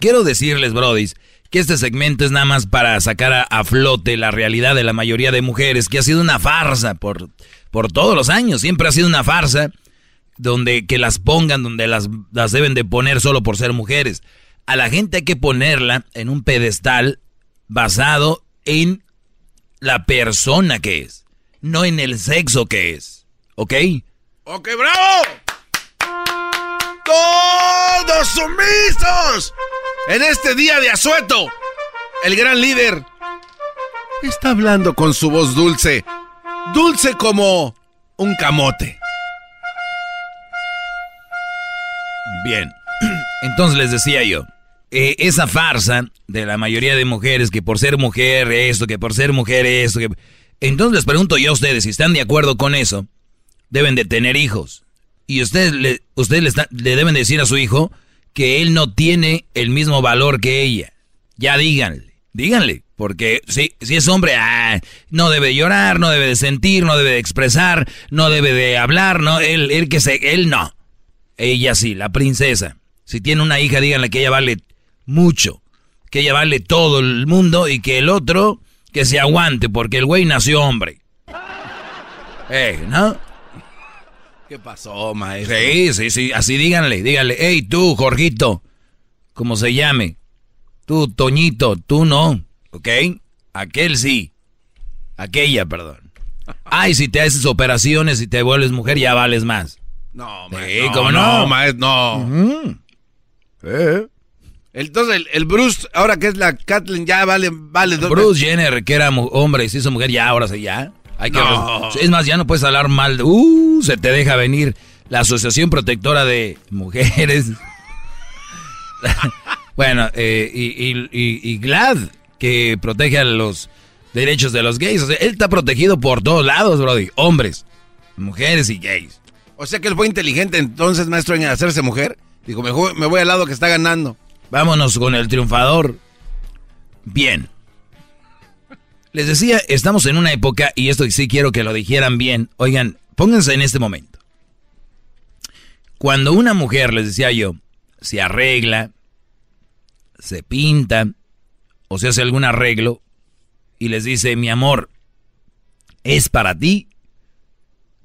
quiero decirles, Brodis, que este segmento es nada más para sacar a, a, flote la realidad de la mayoría de mujeres, que ha sido una farsa por, por todos los años. Siempre ha sido una farsa donde que las pongan donde las, las deben de poner solo por ser mujeres. A la gente hay que ponerla en un pedestal basado en la persona que es, no en el sexo que es. ¿Ok? ¡Ok, bravo! ¡Todos sumisos! En este día de asueto, el gran líder está hablando con su voz dulce, dulce como un camote. Bien, (clears throat) entonces les decía yo, eh, esa farsa de la mayoría de mujeres que por ser mujer esto, que por ser mujer esto, que... Entonces les pregunto yo a ustedes, si están de acuerdo con eso, deben de tener hijos. Y ustedes le, ustedes le, le deben decir a su hijo que él no tiene el mismo valor que ella. Ya díganle, díganle. Porque si, si es hombre, ah, no debe llorar, no debe de sentir, no debe de expresar, no debe de hablar, no, él, él que se, él no. Ella sí, la princesa. Si tiene una hija, díganle que ella vale mucho, que ella vale todo el mundo y que el otro que se aguante porque el güey nació hombre. Eh, ¿no? ¿Qué pasó, maestro? Sí, sí, sí, así díganle, díganle, hey tú, Jorgito, como se llame, tú, Toñito, tú no, ¿ok? Aquel sí, aquella, perdón. Ay, si te haces operaciones y te vuelves mujer, ya vales más. No, maestro. Sí, no, ¿cómo no? No, maestro, no. Uh -huh. ¿Eh? Entonces, el, el, Bruce, ahora que es la Kathleen, ya vale, vale. Bruce Jenner, que era hombre y se hizo mujer, ya, ahora sí, ya. Hay que No. Es más, ya no puedes hablar mal. de- Uh, se te deja venir la Asociación Protectora de Mujeres. (laughs) bueno, eh, y, y- y- y GLAD, que protege a los derechos de los gays. O sea, él está protegido por todos lados, Brody. Hombres, mujeres y gays. O sea que él fue inteligente entonces, maestro, en hacerse mujer. Dijo, me, me voy al lado que está ganando. Vámonos con el triunfador. Bien. Les decía, estamos en una época, y esto sí quiero que lo dijeran bien. Oigan, pónganse en este momento. Cuando una mujer, les decía yo, se arregla, se pinta, o se hace algún arreglo, y les dice, mi amor, es para ti,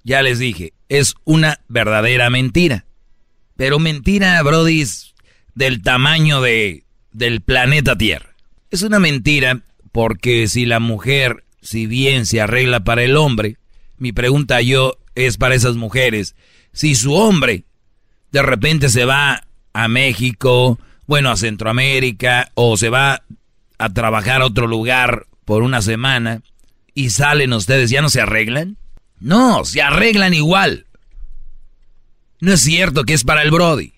ya les dije, es una verdadera mentira. Pero mentira, Brody, del tamaño de, del planeta Tierra. Es una mentira porque si la mujer, si bien se arregla para el hombre, mi pregunta yo es para esas mujeres, si su hombre de repente se va a México, bueno, a Centroamérica, o se va a trabajar a otro lugar por una semana, y salen ustedes, ¿ya no se arreglan? No, se arreglan igual. No es cierto que es para el Brody.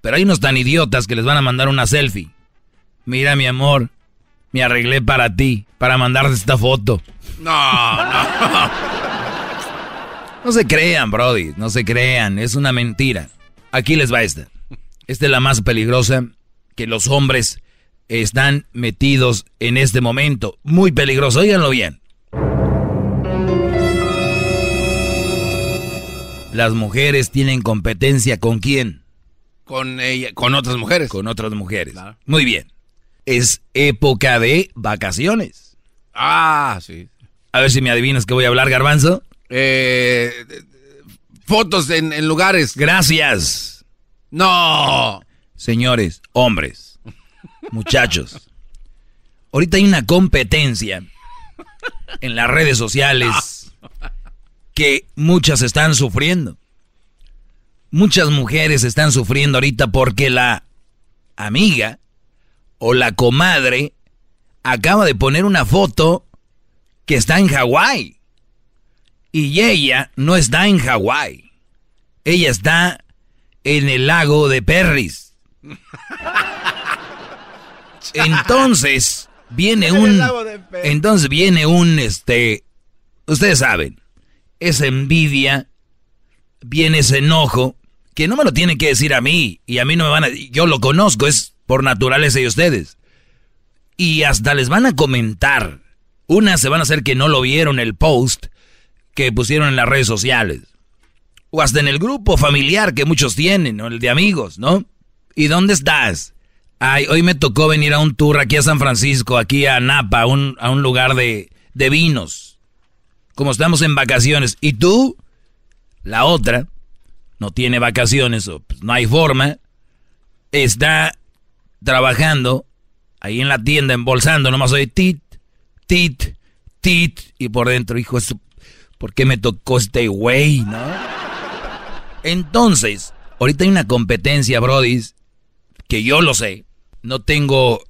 Pero hay unos tan idiotas que les van a mandar una selfie. Mira, mi amor, me arreglé para ti, para mandarte esta foto. No, no. (laughs) No se crean, Brody, no se crean, es una mentira. Aquí les va esta. Esta es la más peligrosa que los hombres están metidos en este momento. Muy peligroso, óiganlo bien. Las mujeres tienen competencia con quién? Con ella, con otras mujeres. Con otras mujeres. Muy bien. Es época de vacaciones. Ah, sí. A ver si me adivinas que voy a hablar, garbanzo. Eh, fotos en, en lugares. Gracias. No. Señores, hombres, muchachos. Ahorita hay una competencia en las redes sociales que muchas están sufriendo. Muchas mujeres están sufriendo ahorita porque la amiga o la comadre acaba de poner una foto que está en Hawái. Y ella no está en Hawái. Ella está en el lago de Perris. (laughs) Entonces viene un entonces viene un este ustedes saben, esa envidia, viene ese enojo que no me lo tienen que decir a mí y a mí no me van a yo lo conozco, es por naturaleza de ustedes. Y hasta les van a comentar. Unas se van a hacer que no lo vieron el post que pusieron en las redes sociales. O hasta en el grupo familiar que muchos tienen, ¿no? El de amigos, ¿no? ¿Y dónde estás? Ay, hoy me tocó venir a un tour aquí a San Francisco, aquí a Napa, a un, a un lugar de, de vinos. Como estamos en vacaciones. ¿Y tú? La otra no tiene vacaciones, o pues, no hay forma. Está trabajando ahí en la tienda, embolsando, nomás oye tit, tit, tit. Y por dentro, hijo, ¿por qué me tocó este güey, no? Entonces, ahorita hay una competencia, Brody, que yo lo sé. No tengo,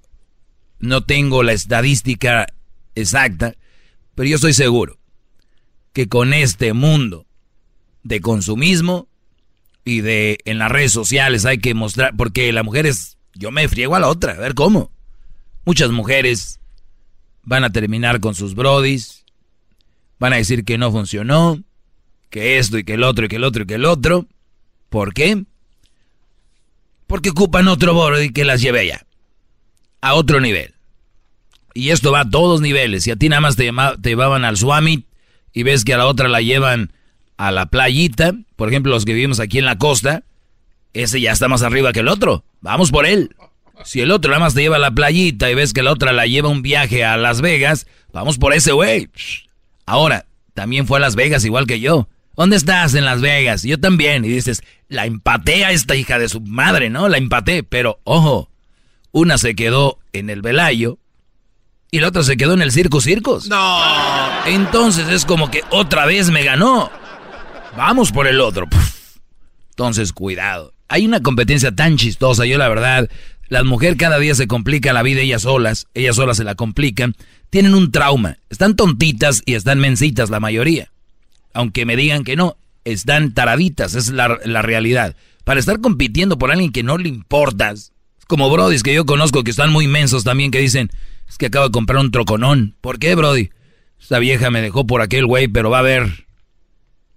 no tengo la estadística exacta, pero yo estoy seguro que con este mundo de consumismo y de en las redes sociales hay que mostrar, porque la mujer es, yo me friego a la otra, a ver cómo. Muchas mujeres van a terminar con sus brodis, van a decir que no funcionó, que esto y que el otro y que el otro y que el otro. ¿Por qué? Porque ocupan otro brody que las lleve allá, a otro nivel. Y esto va a todos niveles. Si a ti nada más te, te llevaban al Swami y ves que a la otra la llevan a la playita, por ejemplo, los que vivimos aquí en la costa, ese ya está más arriba que el otro. Vamos por él. Si el otro nada más te lleva a la playita y ves que la otra la lleva un viaje a Las Vegas, vamos por ese güey. Ahora, también fue a Las Vegas igual que yo. ¿Dónde estás en Las Vegas? Yo también. Y dices, la empaté a esta hija de su madre, ¿no? La empaté. Pero, ojo, una se quedó en el Velayo y la otra se quedó en el Circo Circos. No. Entonces es como que otra vez me ganó. Vamos por el otro. Entonces, cuidado. Hay una competencia tan chistosa. Yo, la verdad, las mujeres cada día se complica la vida ellas solas. Ellas solas se la complican. Tienen un trauma. Están tontitas y están mensitas la mayoría. Aunque me digan que no, están taraditas. Es la, realidad. Para estar compitiendo por alguien que no le importas. Como brodis que yo conozco que están muy mensos también que dicen, es que acabo de comprar un troconón. ¿Por qué, brody? Esta vieja me dejó por aquel güey, pero va a ver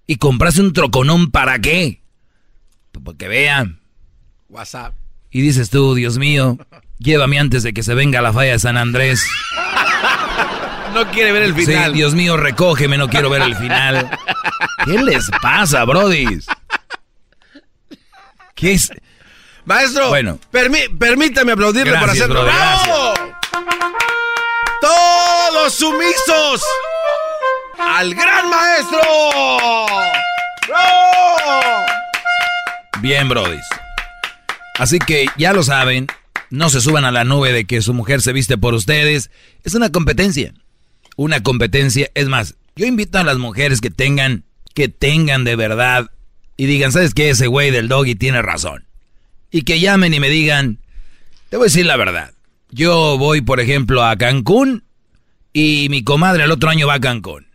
¿Y compraste un troconón para qué? Pues para que vean. WhatsApp. Y dices tú, Dios mío, llévame antes de que se venga la falla de San Andrés. No quiere ver el final. Sí, Dios mío, recógeme, no quiero ver el final. ¿Qué les pasa, brodis? ¿Qué es? Maestro, bueno, permítame aplaudirle por hacerlo. ¡Bravo! ¡Todos sumisos! al gran maestro. Bien, brodis. Así que ya lo saben, no se suban a la nube de que su mujer se viste por ustedes. Es una competencia. Una competencia. Es más, yo invito a las mujeres que tengan, que tengan de verdad y digan, ¿sabes qué? Ese güey del doggy tiene razón. Y que llamen y me digan, te voy a decir la verdad. Yo voy, por ejemplo, a Cancún y mi comadre el otro año va a Cancún.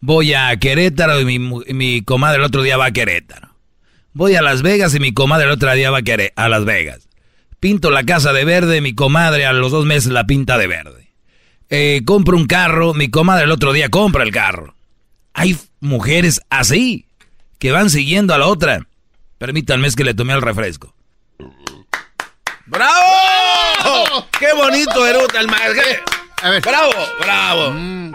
Voy a Querétaro y mi, comadre el otro día va a Querétaro. Voy a Las Vegas y mi comadre el otro día va a, Las Vegas. Pinto la casa de verde, mi comadre a los dos meses la pinta de verde. Eh, compro un carro, mi comadre el otro día compra el carro. Hay mujeres así, que van siguiendo a la otra. Permítanme que le tomé el refresco. ¡Bravo! ¡Qué bonito eruta el maestro! ¡Bravo! ¡Bravo! Mm,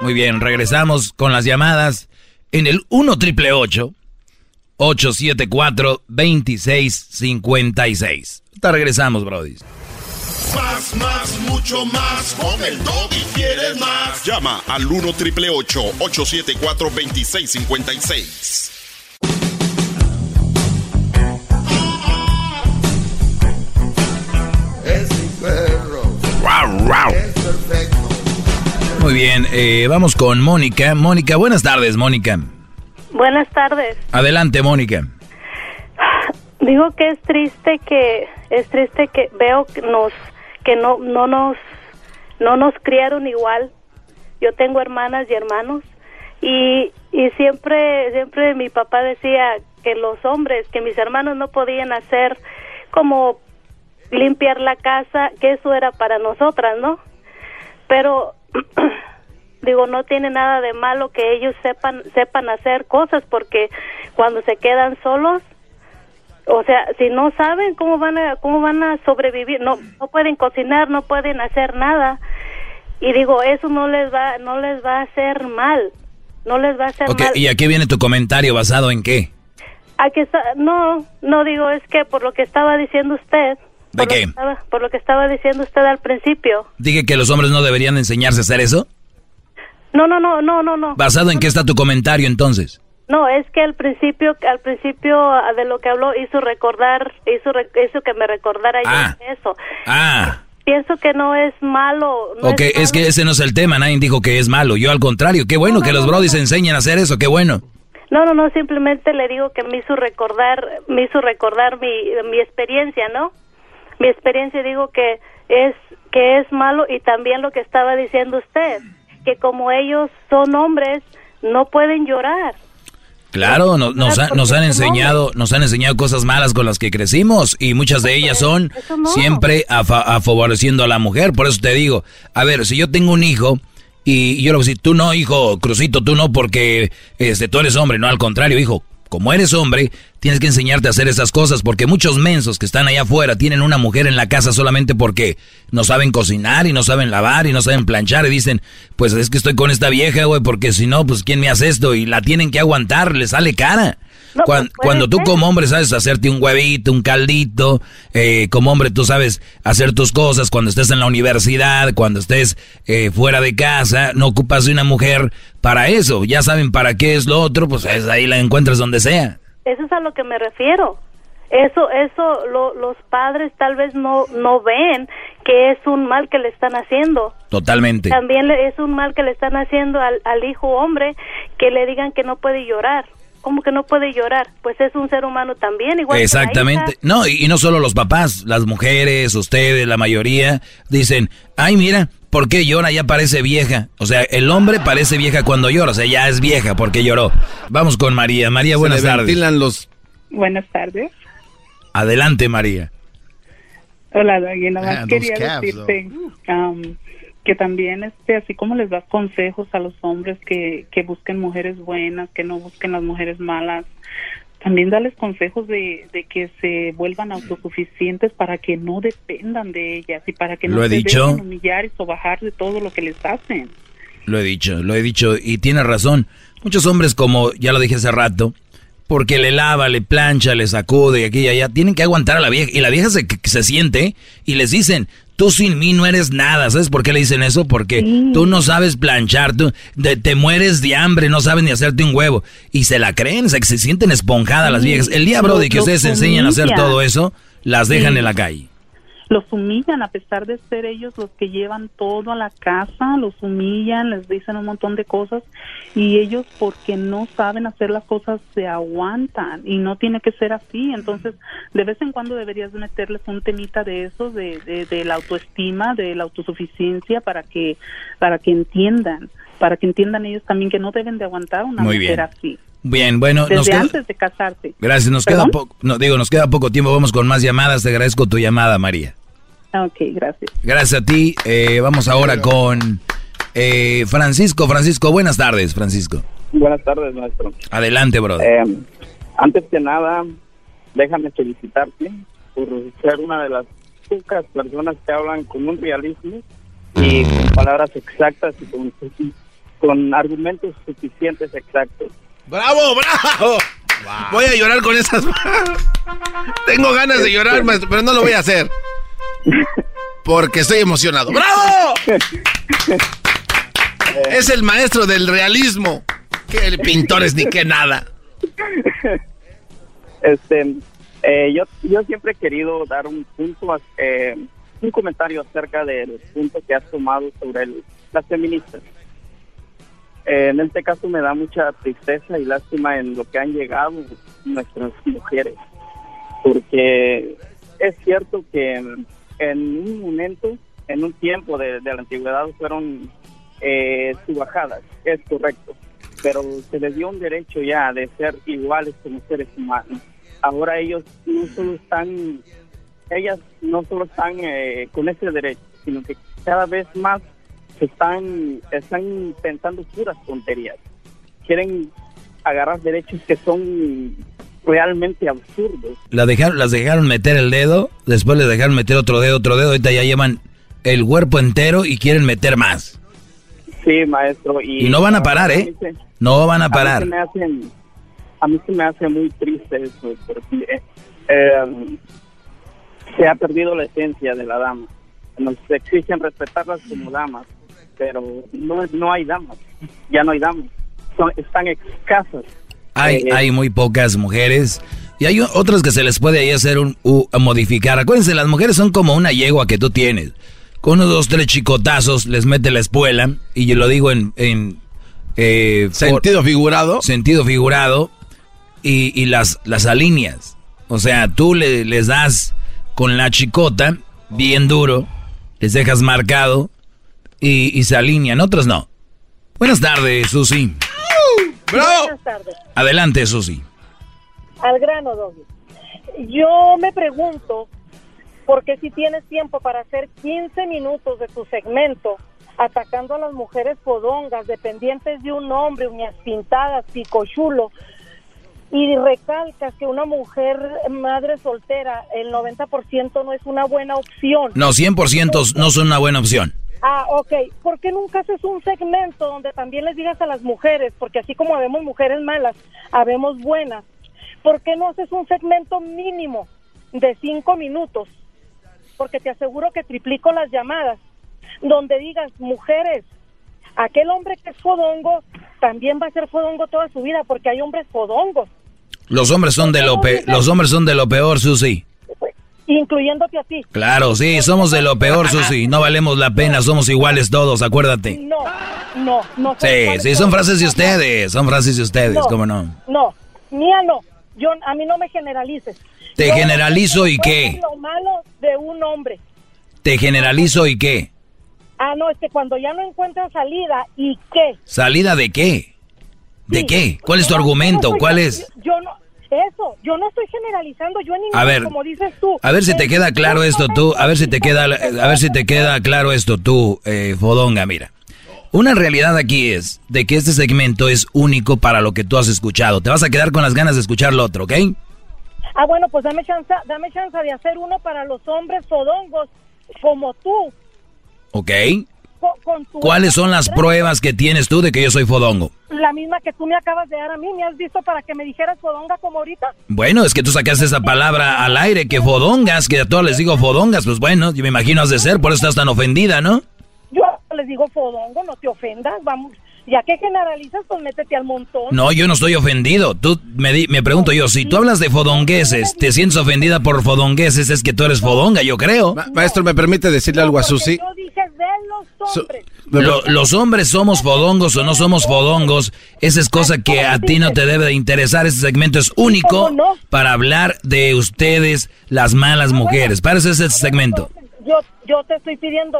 muy bien, regresamos con las llamadas en el 1 triple 874 2656. Ahorita regresamos, Brody. Más, más, mucho más. Con el y quieres más. Llama al 1 triple 874 2656. Muy bien, eh, vamos con Mónica. Mónica, buenas tardes, Mónica. Buenas tardes. Adelante, Mónica. Digo que es triste que es triste que veo que nos que no no nos no nos criaron igual. Yo tengo hermanas y hermanos y y siempre siempre mi papá decía que los hombres, que mis hermanos no podían hacer como limpiar la casa, que eso era para nosotras, ¿no? Pero (clears throat) digo, no tiene nada de malo que ellos sepan sepan hacer cosas porque cuando se quedan solos, o sea, si no saben cómo van a cómo van a sobrevivir, no no pueden cocinar, no pueden hacer nada. Y digo, eso no les va no les va a hacer mal. no les va a hacer mal. ¿y a qué viene tu comentario? ¿Basado en qué? A que está- no, no digo, es que por lo que estaba diciendo usted. ¿De por qué? Lo estaba, por lo que estaba diciendo usted al principio. Dije que los hombres no deberían enseñarse a hacer eso. No, no, no, no, no, no. ¿Basado en qué está tu comentario entonces? No, es que al principio, al principio ah, de lo que habló hizo recordar, hizo, hizo que me recordara yo Ah. eso. Ah, Pienso que no es malo. No ok, es, es que ese no es el tema, nadie dijo que es malo. Yo al contrario, qué bueno que los brodis enseñen a hacer eso, qué bueno. No, no, no, simplemente le digo que me hizo recordar, me hizo recordar mi, mi experiencia, ¿no? Mi experiencia digo que es que es malo y también lo que estaba diciendo usted, que como ellos son hombres no pueden llorar. Claro, no- nos, ha- nos han enseñado, nos han enseñado cosas malas con las que crecimos y muchas de ellas son no. siempre a, fa- a favoreciendo a la mujer. Por eso te digo, a ver, si yo tengo un hijo y yo le voy a decir, tú no, hijo, Crucito, tú no, porque este, tú eres hombre, no, al contrario, hijo. Como eres hombre, tienes que enseñarte a hacer esas cosas porque muchos mensos que están allá afuera tienen una mujer en la casa solamente porque no saben cocinar y no saben lavar y no saben planchar y dicen, pues es que estoy con esta vieja, güey, porque si no, pues ¿quién me hace esto? Y la tienen que aguantar, le sale cara. No, pues, cuando tú ser. como hombre sabes hacerte un huevito, un caldito, eh, como hombre tú sabes hacer tus cosas cuando estés en la universidad, cuando estés eh, fuera de casa, no ocupas de una mujer para eso, ya saben para qué es lo otro, pues es ahí la encuentras donde sea. Eso es a lo que me refiero. Eso, eso, lo- los padres tal vez no, no ven que es un mal que le están haciendo. Totalmente. También es un mal que le están haciendo al, al hijo hombre que le digan que no puede llorar. ¿Cómo que no puede llorar? Pues es un ser humano también, igual que la Exactamente. hija. No, y, y no solo los papás, las mujeres, ustedes, la mayoría, dicen, ay, mira, ¿por qué llora? Ya parece vieja. O sea, el hombre parece vieja cuando llora, o sea, ya es vieja porque lloró. Vamos con María. María, buenas Se le tardes. ventilan los... Buenas tardes. Adelante, María. Hola, Doggy. Nada más Ah, quería calves, decirte um, que también, este, así como les das consejos a los hombres que, que busquen mujeres buenas, que no busquen las mujeres malas, también darles consejos de, de que se vuelvan autosuficientes para que no dependan de ellas y para que no Lo he se dicho. dejen humillar y sobajar de todo lo que les hacen. Lo he dicho, lo he dicho y tiene razón. Muchos hombres, como ya lo dije hace rato, porque le lava, le plancha, le sacude y aquí y allá, tienen que aguantar a la vieja. Y la vieja se, se siente y les dicen, tú sin mí no eres nada. ¿Sabes por qué le dicen eso? Porque tú no sabes planchar, tú de- te mueres de hambre, no sabes ni hacerte un huevo. Y se la creen, se, se sienten esponjadas las viejas. El día, lo- bro, de que ustedes enseñan a hacer todo eso, las dejan Sí. en la calle. Los humillan a pesar de ser ellos los que llevan todo a la casa, los humillan, les dicen un montón de cosas y ellos porque no saben hacer las cosas se aguantan y no tiene que ser así. Entonces, de vez en cuando deberías meterles un temita de eso, de, de, de la autoestima, de la autosuficiencia para que para que entiendan, para que entiendan ellos también que no deben de aguantar una Muy mujer bien. así. Bien, bueno, nos Desde queda- antes de casarse. Gracias, nos queda poco, no, digo, nos queda poco tiempo, vamos con más llamadas, te agradezco tu llamada, María. Ok, gracias. Gracias a ti. Eh, vamos ahora con eh, Francisco. Francisco, buenas tardes, Francisco. Buenas tardes, maestro. Adelante, brother. Eh, antes que nada, déjame felicitarte por ser una de las pocas personas que hablan con un realismo y con palabras exactas y con, con argumentos suficientes exactos. ¡Bravo, bravo! Voy a llorar con esas... (laughs) Tengo ganas de llorar, maestro, pero no lo voy a hacer. Porque estoy emocionado. ¡Bravo! Es el maestro del realismo. Que pintores ni que nada. Este, eh, yo, yo siempre he querido dar un punto, eh, un comentario acerca del punto que has tomado sobre el- las feministas. Eh, en este caso me da mucha tristeza y lástima en lo que han llegado nuestras mujeres, porque es cierto que en, un momento, en un tiempo de, la antigüedad fueron eh, subajadas, es correcto, pero se les dio un derecho ya de ser iguales como seres humanos. Ahora ellos no solo están, ellas no solo están eh, con ese derecho, sino que cada vez más están, están pensando puras tonterías. Quieren agarrar derechos que son realmente absurdos. La dejaron, las dejaron meter el dedo, después les dejaron meter otro dedo, otro dedo, ahorita ya llevan el cuerpo entero y quieren meter más. Sí, maestro. Y, Y no van a parar, ¿eh? se- No van a mí parar. se me hacen- a mí se me hace muy triste eso, porque eh, eh, se ha perdido la esencia de la dama. Nos exigen respetarlas como damas, pero no, no hay damas, ya no hay damas, Son, están escasas. Hay, Eh, hay muy pocas mujeres y hay otras que se les puede ahí hacer un u- a modificar. Acuérdense, las mujeres son como una yegua que tú tienes. Con unos dos, tres chicotazos les mete la espuela y yo lo digo en... en eh, ¿Sentido figurado? Sentido figurado y, y las, las alineas. O sea, tú le, les das con la chicota bien duro, les dejas marcado y, y se alinean. Otros no. Buenas tardes, Susi. Buenas tardes. Adelante, Susi. Al grano, Doggy. Yo me pregunto, porque si tienes tiempo para hacer 15 minutos de tu segmento atacando a las mujeres fodongas, dependientes de un hombre, uñas pintadas, picochulo, y recalcas que una mujer madre soltera, el 90% no es una buena opción. No, 100% no son una buena opción. Ah, ok. ¿Por qué nunca haces un segmento donde también les digas a las mujeres, porque así como habemos mujeres malas, habemos buenas, ¿por qué no haces un segmento mínimo de cinco minutos? Porque te aseguro que triplico las llamadas, donde digas, mujeres, aquel hombre que es fodongo también va a ser fodongo toda su vida, porque hay hombres fodongos, Los hombres son de lo pe- los hombres son de lo peor, Susi. Incluyéndote a ti. Claro, sí, somos de lo peor, (laughs) Susi. No valemos la pena, somos iguales todos, acuérdate. No, no, no. Sí, sí, son frases de ustedes, son frases de ustedes, No. ¿cómo no? No, mía no. Yo, a mí no me generalices. Te Yo- generalizo y qué? Lo malo de un hombre. Te generalizo y qué? Ah, no, es que cuando ya no encuentran salida, ¿y qué? ¿Salida de qué? ¿De Sí. qué? ¿Cuál es tu no- argumento? ¿Cuál es? Yo no, eso, yo no estoy generalizando, yo en ningún, A ver, como dices tú. A ver si te queda claro esto tú, a ver si te queda, a ver si te queda claro esto tú, eh, Fodonga, mira. Una realidad aquí es de que este segmento es único para lo que tú has escuchado. Te vas a quedar con las ganas de escuchar lo otro, ¿ok? Ah, bueno, pues dame chance, dame chance de hacer uno para los hombres fodongos como tú. ¿Ok? Co- con tu- ¿Cuáles son las pruebas que tienes tú de que yo soy fodongo? La misma que tú me acabas de dar a mí, ¿me has visto para que me dijeras fodonga como ahorita? Bueno, es que tú sacaste esa palabra al aire, que fodongas, que a todos les digo fodongas, pues bueno, yo me imagino has de ser, por eso estás tan ofendida, ¿no? Yo les digo fodongo, no te ofendas, vamos. Ya que generalizas, pues métete al montón. No, yo no estoy ofendido. Tú me, di- me pregunto yo, si tú hablas de fodongueses, te sientes ofendida por fodongueses, es que tú eres fodonga, yo creo. maestro, ¿me permite decirle algo a Susi? Yo dije de los hombres. Lo- los hombres somos fodongos o no somos fodongos, esa es cosa que a ti no te debe de interesar. Este segmento es único para hablar de ustedes, las malas mujeres. Para eso es este segmento. Yo, yo te estoy pidiendo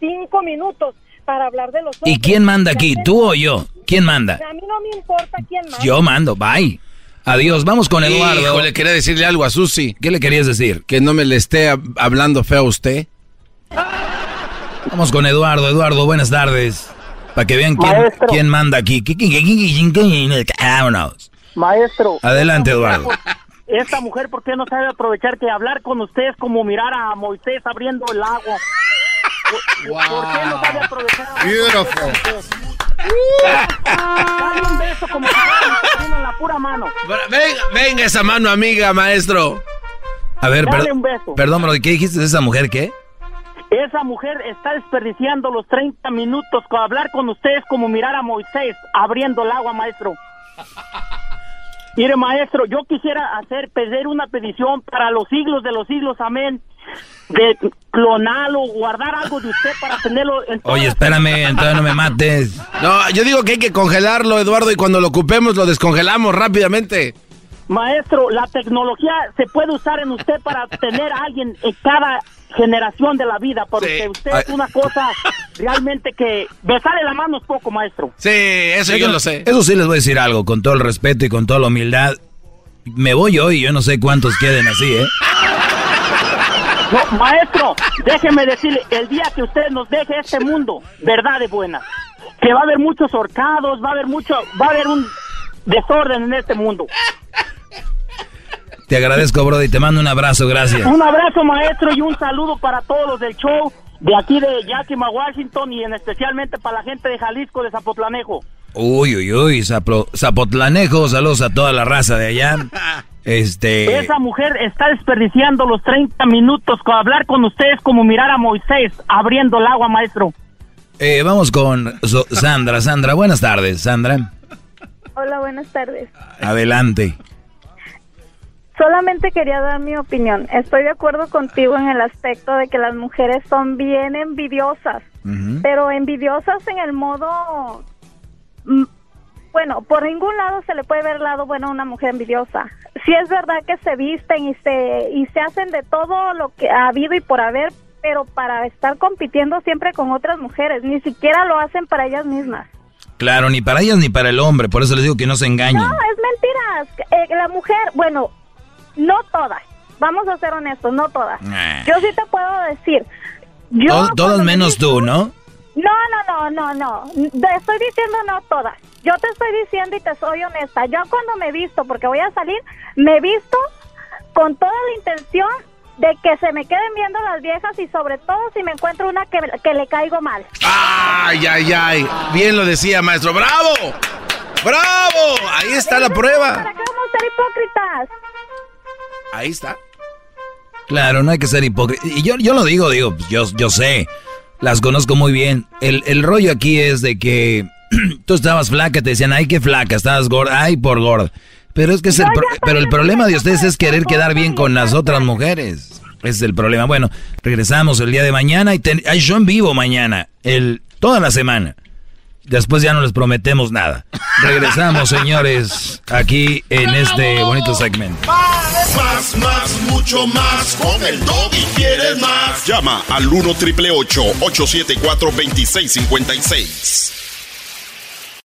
cinco minutos para hablar de los hombres. ¿Y quién manda aquí? ¿Tú o yo? ¿Quién manda? A mí no me importa quién manda. Yo mando, bye. Adiós, vamos con Eduardo. Híjole, quería decirle algo a Susi. ¿Qué le querías decir? Que no me le esté hab- hablando feo a usted. Vamos con Eduardo. Eduardo, buenas tardes. Para que vean quién, Maestro. quién manda aquí. Vámonos. Maestro. Adelante, Eduardo. Esta mujer, ¿por qué no sabe aprovechar que hablar con usted es como mirar a Moisés abriendo el agua? ¿Por, por qué no sabe aprovechar? Beautiful. Dale un beso como si la pura mano. Venga, venga esa mano amiga, maestro. A ver, Dale per- un beso. perdón, bro, ¿qué dijiste de esa mujer? ¿Qué? Esa mujer está desperdiciando los 30 minutos con hablar con usted es como mirar a Moisés abriendo el agua, maestro. (laughs) Mire, maestro, yo quisiera hacer, pedir una petición para los siglos de los siglos, amén, de clonarlo, guardar algo de usted para tenerlo en Oye, espérame, entonces no me (laughs) mates. No, yo digo que hay que congelarlo, Eduardo, y cuando lo ocupemos lo descongelamos rápidamente. Maestro, la tecnología se puede usar en usted para tener a alguien en cada generación de la vida, porque usted es una cosa (laughs) realmente que besarle la mano es poco, maestro. Sí, eso yo lo sé. Eso sí les voy a decir algo, con todo el respeto y con toda la humildad. Me voy hoy, yo no sé cuántos queden así, ¿eh? (laughs) No, maestro, déjeme decirle, el día que usted nos deje este mundo, verdad de buena, que va a haber muchos horcados, va a haber mucho, va a haber un desorden en este mundo. Te agradezco, Brody, te mando un abrazo, gracias. Un abrazo, maestro, y un saludo para todos los del show. de aquí de Yakima, Washington y en especialmente para la gente de Jalisco de Zapotlanejo. Uy, uy, uy, Zapo- Zapotlanejo, saludos a toda la raza de allá. (laughs) Este, Esa mujer está desperdiciando los 30 minutos con hablar con ustedes como mirar a Moisés abriendo el agua, maestro. eh, vamos con So- Sandra. Sandra, buenas tardes, Sandra. Hola, buenas tardes. Adelante. Solamente quería dar mi opinión. Estoy de acuerdo contigo en el aspecto de que las mujeres son bien envidiosas, pero envidiosas en el modo... mm, Bueno, por ningún lado se le puede ver el lado bueno a una mujer envidiosa. Sí es verdad que se visten y se, y se hacen de todo lo que ha habido y por haber, pero para estar compitiendo siempre con otras mujeres, ni siquiera lo hacen para ellas mismas. Claro, ni para ellas ni para el hombre, por eso les digo que no se engañen. No, es mentiras. Eh, la mujer, bueno, no todas. Vamos a ser honestos, no todas. Nah. Yo sí te puedo decir. Yo Tod- todos menos tú, ¿no? No, no, no, no, no. Te estoy diciendo no todas. Yo te estoy diciendo y te soy honesta. Yo cuando me visto, porque voy a salir, me visto con toda la intención de que se me queden viendo las viejas y sobre todo si me encuentro una que, que le caigo mal. Ay, ay, ay. Bien lo decía, maestro. ¡Bravo! ¡Bravo! Ahí está la prueba. ¿Para qué vamos a ser hipócritas? Ahí está. Claro, no hay que ser hipócrita. Y yo, yo lo digo, digo, pues, yo, yo sé, las conozco muy bien. El, el rollo aquí es de que (clears throat) tú estabas flaca, te decían, ay, qué flaca, estabas gorda, ay, por gorda. Pero es que es el, pro- pero el problema de ustedes es querer quedar bien con las otras mujeres. Ese es el problema. Bueno, regresamos el día de mañana y hay show en vivo mañana, el, toda la semana. Después ya no les prometemos nada. Regresamos, señores, aquí en este bonito segmento. Más, más, mucho más. Con el y quieres más. Llama al 1 triple 874 2656.